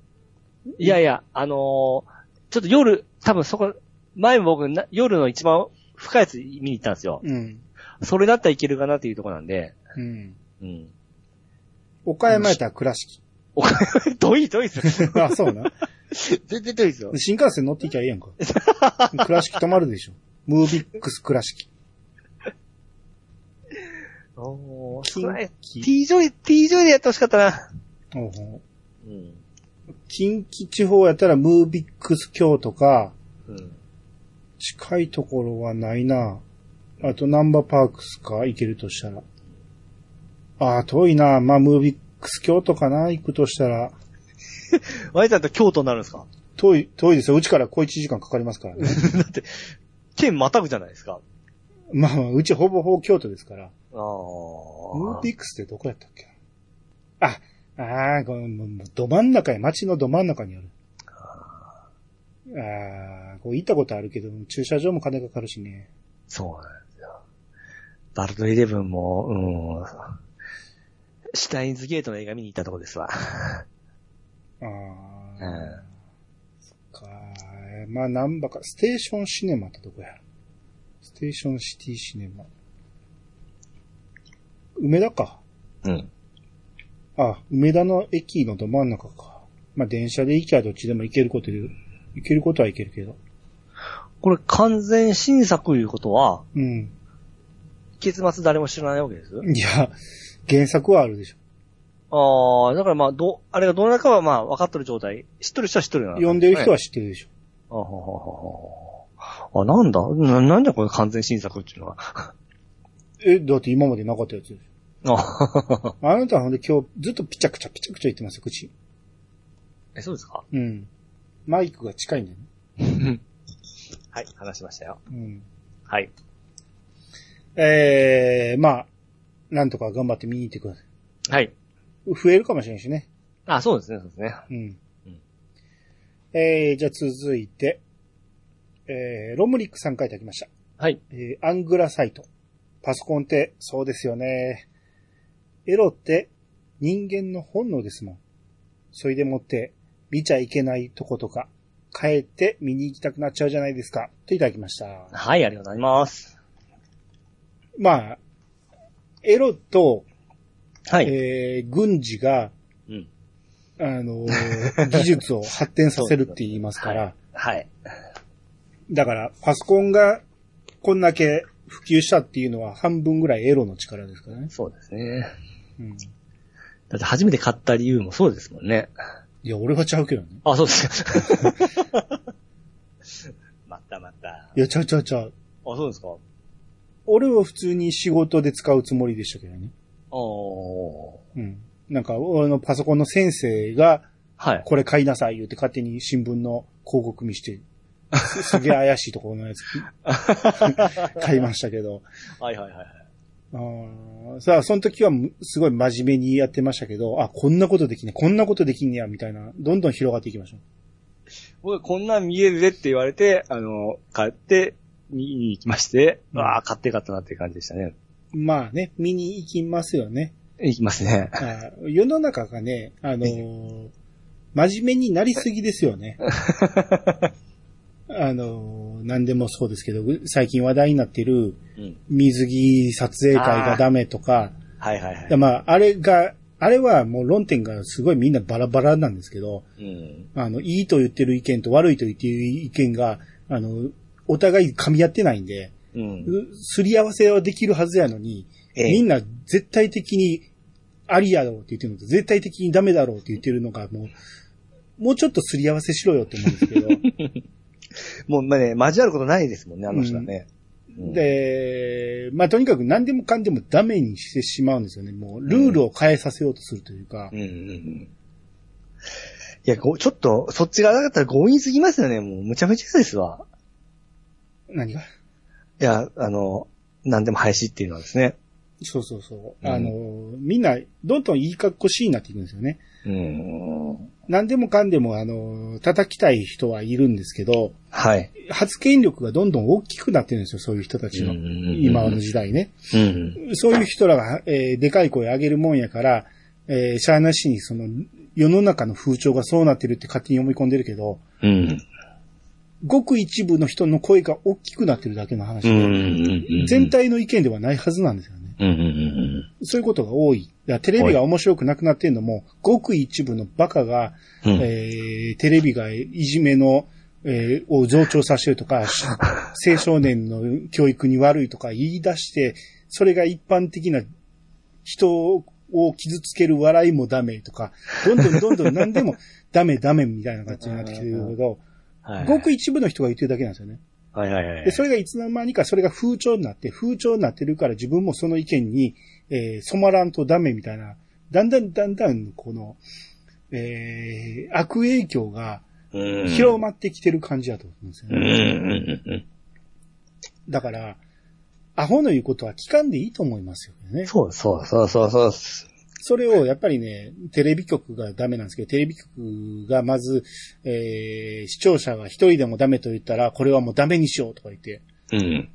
B: いやいや、あのーちょっと夜、多分そこ、前も僕な、夜の一番深いやつ見に行ったんですよ。
A: うん。
B: それだったらいけるかなっていうところなんで、
A: うん。
B: うん。
A: 岡山やったら倉敷。
B: お金、遠い遠いっすよ。
A: あ、そうな。
B: 全然遠いっすよ。
A: 新幹線乗って行きゃええやんか。倉敷止まるでしょ。 MOVIX 倉敷。
B: おー、
A: 近
B: それ
A: 畿
B: T ジョイ、T ジョイでやってほしかったな。
A: ほうほう
B: うん。
A: 近畿地方やったらムービックス京都か、
B: うん。
A: 近いところはないな。あとナンバーパークスか行けるとしたら。ああ、遠いな。まあ、ムービックス京都かな行くとしたら。
B: ワイさんと京都になるんですか？
A: 遠い、遠いですよ。うちから小1時間かかりますからね。
B: だって、県またぐじゃないですか。
A: まあまあ、うちほぼほぼ京都ですから。
B: ああ。
A: ムービックスってどこやったっけ？あ、ああ、こど真ん中や、街のど真ん中にある。ああ、こう行ったことあるけど、駐車場も金かかるしね。
B: そうなんですよ。バルトイレブンも、うん。シュタインズゲートの映画見に行ったとこですわ。
A: ああ、
B: うん。
A: か。まあ、なんばか、ステーションシネマってどこや？ステーションシティシネマ。梅田か。
B: うん。
A: あ、梅田の駅のど真ん中か。まあ、電車で行きゃどっちでも行けることで、行けることは行けるけど。
B: これ完全新作いうことは、
A: うん。
B: 結末誰も知らないわけです？
A: いや、原作はあるでしょ。
B: ああ、だからまあ、ど、あれがどの中はまあ、分かってる状態。知ってる人は知ってるな。
A: 読んでる人は知ってるでしょ。
B: あははははあ、なんだ？な、なんだこれ完全新作っていうのは。
A: え、だって今までなかったやつでし
B: あ
A: ょ。あなたはほんで今日ずっとピチャクチャピチャクチャ言ってますよ、口。
B: え、そうですか？
A: うん。マイクが近いんだよね。
B: はい、話しましたよ。
A: うん。
B: はい。
A: えー、まあ、なんとか頑張って見に行ってくださ
B: はい。
A: い。増えるかもしれんしね。
B: あ、そうですね、そうですね。
A: うん。
B: うん
A: えー、じゃあ続いて、えー、ロムリックさん書いてあきました。
B: はい。
A: えー、アングラサイト。パソコンって、そうですよね。エロって人間の本能ですもん。それでもって、見ちゃいけないとことか、帰って見に行きたくなっちゃうじゃないですか。といただきました。
B: はい、ありがとうございます。
A: まあ、エロと、
B: はい。
A: えー、軍事が、
B: うん。
A: あのー技術を発展させるって言いますから、
B: はい。
A: だから、パソコンがこんだけ普及したっていうのは半分ぐらいエロの力ですからね。
B: そうですね。
A: うん。
B: だって初めて買った理由もそうですもんね。
A: いや、俺はちゃうけどね。
B: あ、そうですか。またまた。
A: いや、ちゃうちゃうちゃう。
B: あ、そうですか。
A: 俺は普通に仕事で使うつもりでしたけどね。
B: おー。
A: うん。なんか、俺のパソコンの先生が、
B: はい。
A: これ買いなさい言って勝手に新聞の広告見して、す すげえ怪しいところのやつ 買いましたけど。
B: はいはいはいはい。
A: あーさあ、その時はむすごい真面目にやってましたけど、あ、こんなことできんね、こんなことできんねや、みたいな、どんどん広がっていきましょ
B: 僕こんなん見えるぜって言われて、あの、買って、見に行きまして、
A: うん
B: ああ、買ってよかったなっていう感じでしたね。
A: う。まあね、見に行きますよね。
B: 行きますね。
A: 世の中がね、あのー真面目になりすぎですよね。あのー何でもそうですけど、最近話題になっている
B: うん。
A: 水着撮影会がダメとか、
B: はいはいはい。
A: まあ、あれが、あれはもう論点がすごいみんなバラバラなんですけど、
B: うん。
A: あの、いいと言ってる意見と悪いと言ってる意見が、あの、お互い噛み合ってないんで、
B: うん。
A: すり合わせはできるはずやのに、
B: ええ
A: みんな絶対的にありやろうって言ってるのと、絶対的にダメだろうって言ってるのが、もう、もうちょっとすり合わせしろよって思うんですけど、
B: もう、まあね、交わることないですもんね、あの人はね。うん、
A: で、まあ、とにかく何でもかんでもダメにしてしまうんですよね。もう、ルールを変えさせようとするというか
B: うん、うんうん。いや、ごちょっと、そっちがなかったら強引すぎますよね、もう、むちゃむちゃですわ。
A: 何が？
B: いや、あの、何でも廃止っていうのはですね。
A: そうそうそう。
B: うん
A: あの、みんな、どんどんいい格好しいになっていくんですよね。
B: うん。
A: 何でもかんでも、あの、叩きたい人はいるんですけど、
B: はい。
A: 発言力がどんどん大きくなってるんですよ、そういう人たちの。今の時代ね。
B: うん。
A: そういう人らが、えーでかい声上げるもんやから、えー、しゃあなしにその、世の中の風潮がそうなってるって勝手に思い込んでるけど、
B: うん。
A: ごく一部の人の声が大きくなってるだけの話
B: う
A: で、
B: ん。
A: 全体の意見ではないはずなんですよね。
B: うん。うん。
A: そういうことが多い。テレビが面白くなくなってんのも、ごく一部のバカが、
B: うん。
A: えーテレビがいじめの、えーを増長させるとか、し 青少年の教育に悪いとか言い出して、それが一般的な人を傷つける笑いもダメとか、どんどんどんどん何でもダメダメみたいな感じになってきてるけど、
B: はい。
A: ごく一部の人が言ってるだけなんですよね。
B: はいはいはい。
A: で、それがいつの間にかそれが風潮になって、風潮になってるから自分もその意見に、えー染まらんとダメみたいな、だんだんだんだん、この、えー悪影響が
B: うん、
A: 広まってきてる感じだと思うんですよね。
B: うんうん。
A: だから、アホの言うことは聞かんでいいと思いますよね。
B: そうそうそうそうそう。
A: それをやっぱりね、テレビ局がダメなんですけど、テレビ局がまず、えー視聴者が一人でもダメと言ったら、これはもうダメにしようとか言って、
B: うん。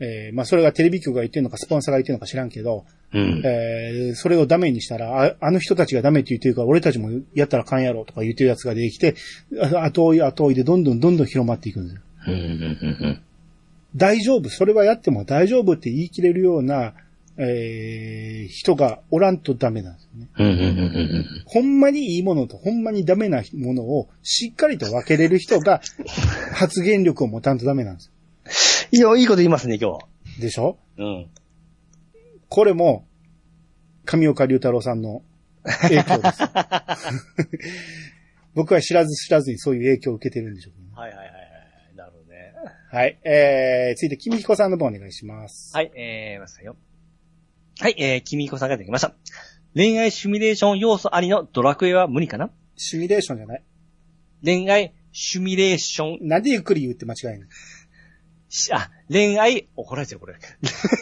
A: えーまあそれがテレビ局が言ってるのか、スポンサーが言ってるのか知らんけど、
B: うん。
A: えーそれをダメにしたら、ああの人たちがダメって言ってるから、俺たちもやったらあかんやろとか言ってるやつが出てきて、あ後追い後追いでどんどんどんどん広まっていくんですよ。
B: うん、うん、
A: 大丈夫、それはやっても大丈夫って言い切れるような、えー人がおらんとダメなんですよね。
B: うん、うん、うん。
A: ほんまにいいものとほんまにダメなものをしっかりと分けれる人が 発言力を持たんとダメなんです
B: いや、いいこと言いますね、今日。
A: でしょ？
B: うん。
A: これも、上岡龍太郎さんの影響です。僕は知らず知らずにそういう影響を受けてるんでしょうね。
B: はいはいはいはい。なるほどね。
A: はい。えー、続いて、君彦さんの方お願いします。
B: はい、えー、まさよ。はい、えー、君彦さんができました。恋愛シミュレーション要素ありのドラクエは無理かな？
A: シミュレーションじゃない。
B: 恋愛シミュレーション、
A: なんでゆっくり言うって間違いない。
B: しあ、恋愛、怒られちゃうこれ。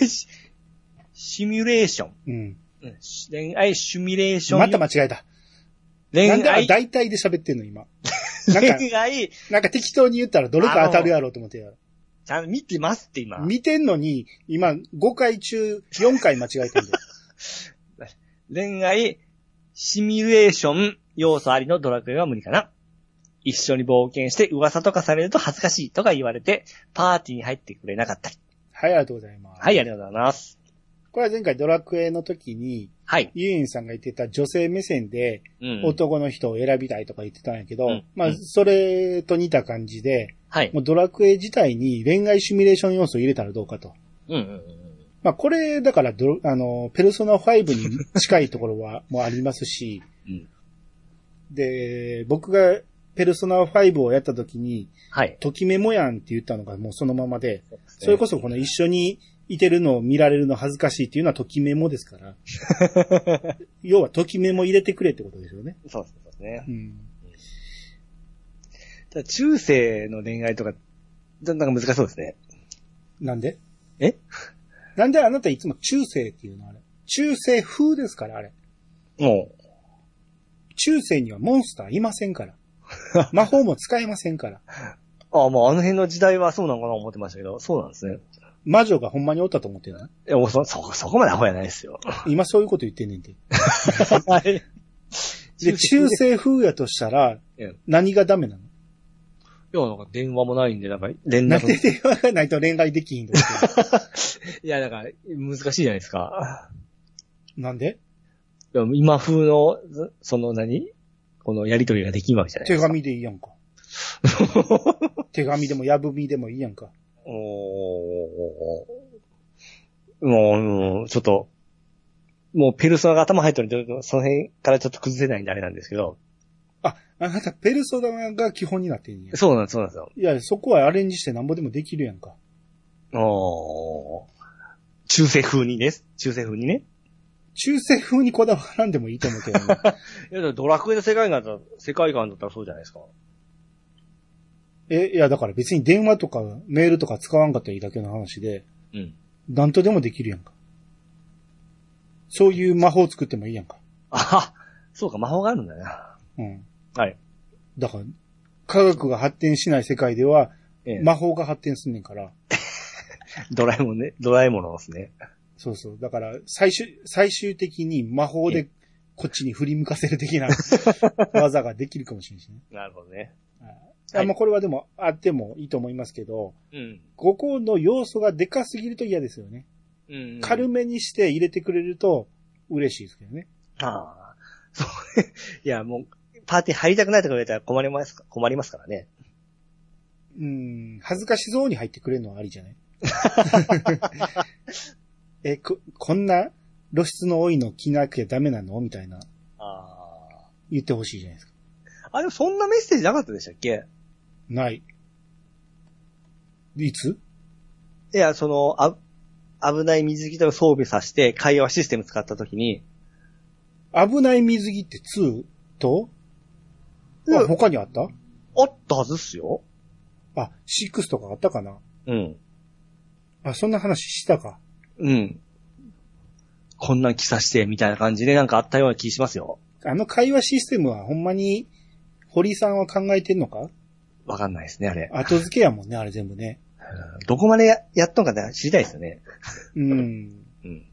B: シ シミュレーション。
A: うん。
B: 恋愛シミュレーション。
A: また間違えた。
B: 恋
A: なんで
B: 愛、
A: 大体で喋ってんの、今。なんか、
B: 恋愛、
A: なんか適当に言ったらどれか当たるやろうと思ってやる。
B: ちゃんと見てますって今。
A: 見てんのに、今、5回中4回間違えてんだよ。
B: 恋愛シミュレーション要素ありのドラクエは無理かな一緒に冒険して噂とかされると恥ずかしいとか言われて、パーティーに入ってくれなかったり。
A: はい、ありがとうございます。
B: はい、ありがとうございます。
A: これは前回ドラクエの時に、
B: はい。
A: ユーインさんが言ってた女性目線で
B: うん。
A: 男の人を選びたいとか言ってたんやけど、
B: うん
A: まあ、
B: うん
A: それと似た感じで、
B: はい。
A: もうドラクエ自体に恋愛シミュレーション要素を入れたらどうかと。
B: うんうんうん。
A: まあ、これ、だからドロ、あの、ペルソナ5に近いところは、もうありますし、
B: うん
A: で、僕がペルソナ5をやった時に、
B: はい。
A: ときメモやんって言ったのがもうそのままで、それこそこの一緒にいてるのを見られるの恥ずかしいっていうのはときメモですから。要はときメモ入れてくれってことですよね。
B: そうですね。
A: うん。
B: ただ中世の恋愛とか、なんか難しそうですね。
A: なんで？
B: え？
A: なんであなたいつも中世っていうのあれ？中世風ですから、あれ。
B: も
A: 中世にはモンスターいませんから。魔法も使えませんから。
B: う。ああ、もうあの辺の時代はそうなのかな思ってましたけど、そうなんですね。
A: 魔女がほんまにおったと思ってるの
B: いや、そ、そ、そこまでアホやないですよ。
A: 今そういうこと言ってんねんて。
B: はい。
A: で、中世風やとしたら何がダメなの？
B: いや、なんか電話もないんで、なんか連絡
A: なんで。電話がないと恋愛できひんの
B: いや、なんか難しいじゃないですか。
A: なんで？
B: いや今風の、その何？このやりとりができんわけじゃないで
A: 手
B: すか。
A: 紙でいいやんか。手紙でもやぶみでもいいやんか。
B: おーもう、ちょっと、もうペルソナが頭入ってるんで、その辺からちょっと崩せないんであれなんですけど。
A: あ、あなたペルソナが基本になってんや。
B: そうなんです、そうなんですよ。
A: いや、そこはアレンジしてなんぼでもできるやんか。
B: おー中世風にね。中世風にね。
A: 中世風にこだわらんでもいいと思うけどね。
B: いや、ドラクエの世界観だったら、世界観だったらそうじゃないですか。
A: え、いや、だから別に電話とかメールとか使わんかったらいいだけの話で、
B: うん。
A: なんとでもできるやんか。そういう魔法作ってもいいやんか。
B: あそうか、魔法があるんだな。
A: うん。
B: はい。
A: だから、科学が発展しない世界では、
B: ええ
A: 魔法が発展すんねんから。
B: ドラえもんね。ドラえもんのですね。
A: そうそう。だから、最終、最終的に魔法でこっちに振り向かせる的な 技ができるかもしれないしね。
B: なるほどね。
A: あまあ、これはでもあってもいいと思いますけど、
B: うん。
A: ここの要素がでかすぎると嫌ですよね。
B: うん。
A: 軽めにして入れてくれると嬉しいですけどね。
B: ああ。そう。いや、もう、パーティー入りたくないとか言われたら困りますか、困りますからね。
A: うん、恥ずかしそうに入ってくれるのはありじゃない？え、こ、こんな露出の多いの着なきゃダメなの？みたいな。
B: あ
A: 言ってほしいじゃないですか。
B: あ。あ、でもそんなメッセージなかったでしたっけ？
A: ない。いつ？
B: いや、その、あ、危ない水着と装備させて会話システム使った時に、
A: 危ない水着って2と、あ、他にあった？
B: あったはずっすよ。
A: あ、6とかあったかな？
B: うん。
A: あ、そんな話したか。
B: うん。こんなん着さして、みたいな感じでなんかあったような気しますよ。
A: あの会話システムはほんまに、堀さんは考えてんのか？
B: わかんないですね、あれ。
A: 後付けやもんね、あれ全部ね。
B: どこまでややっとんかね知りたいですよね。
A: うん。
B: うん。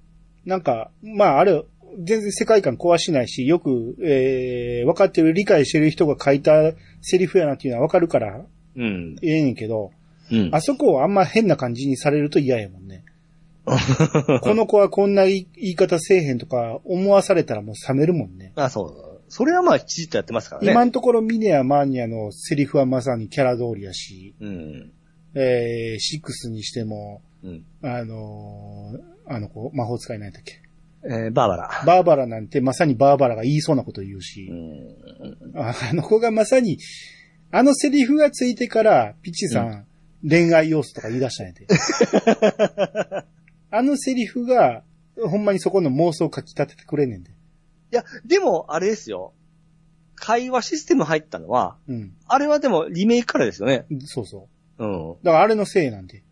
A: なんか、まああれ、全然世界観壊しないし、よく、えー、分かってる、理解してる人が書いたセリフやなっていうのは分かるから、
B: うん。
A: ええねんけど、
B: うん。
A: あそこをあんま変な感じにされると嫌やもんね。この子はこんな言い方せえへんとか思わされたらもう冷めるもんね。
B: あ、そう。それはまあ、きちっとやってますからね。
A: 今のところミネやマーニャのセリフはまさにキャラ通りやし、
B: うん。
A: えー、シックスにしても、
B: うん。
A: あのーあの子、魔法使いなんだっけ。
B: えー、バーバラ。
A: バーバラなんてまさにバーバラが言いそうなこと言うし
B: う、ん。
A: ああの子がまさに、あのセリフがついてから、ピッチさん、恋愛要素とか言い出したんやで。あのセリフが、ほんまにそこの妄想をかき立ててくれんねんで。
B: いや、でも、あれですよ。会話システム入ったのは、
A: うん。
B: あれはでもリメイクからですよね。
A: そうそう。
B: うん。
A: だからあれのせいなんで。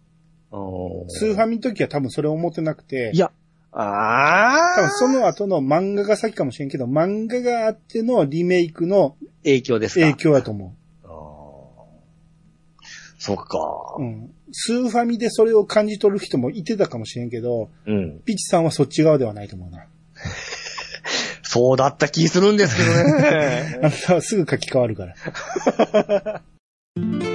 B: おー
A: スーファミの時は多分それを思ってなくて、
B: いや、あ
A: 多分
B: ー。
A: その後の漫画が先かもしれんけど、漫画があってのリメイクの
B: 影響ですか？
A: 影響やと思
B: あーそっか
A: う。。うん。スーファミでそれを感じ取る人もいてたかもしれんけど、
B: うん。
A: ピチさんはそっち側ではないと思うな。
B: そうだった気するんですけどね。
A: あんたはすぐ書き換わるから。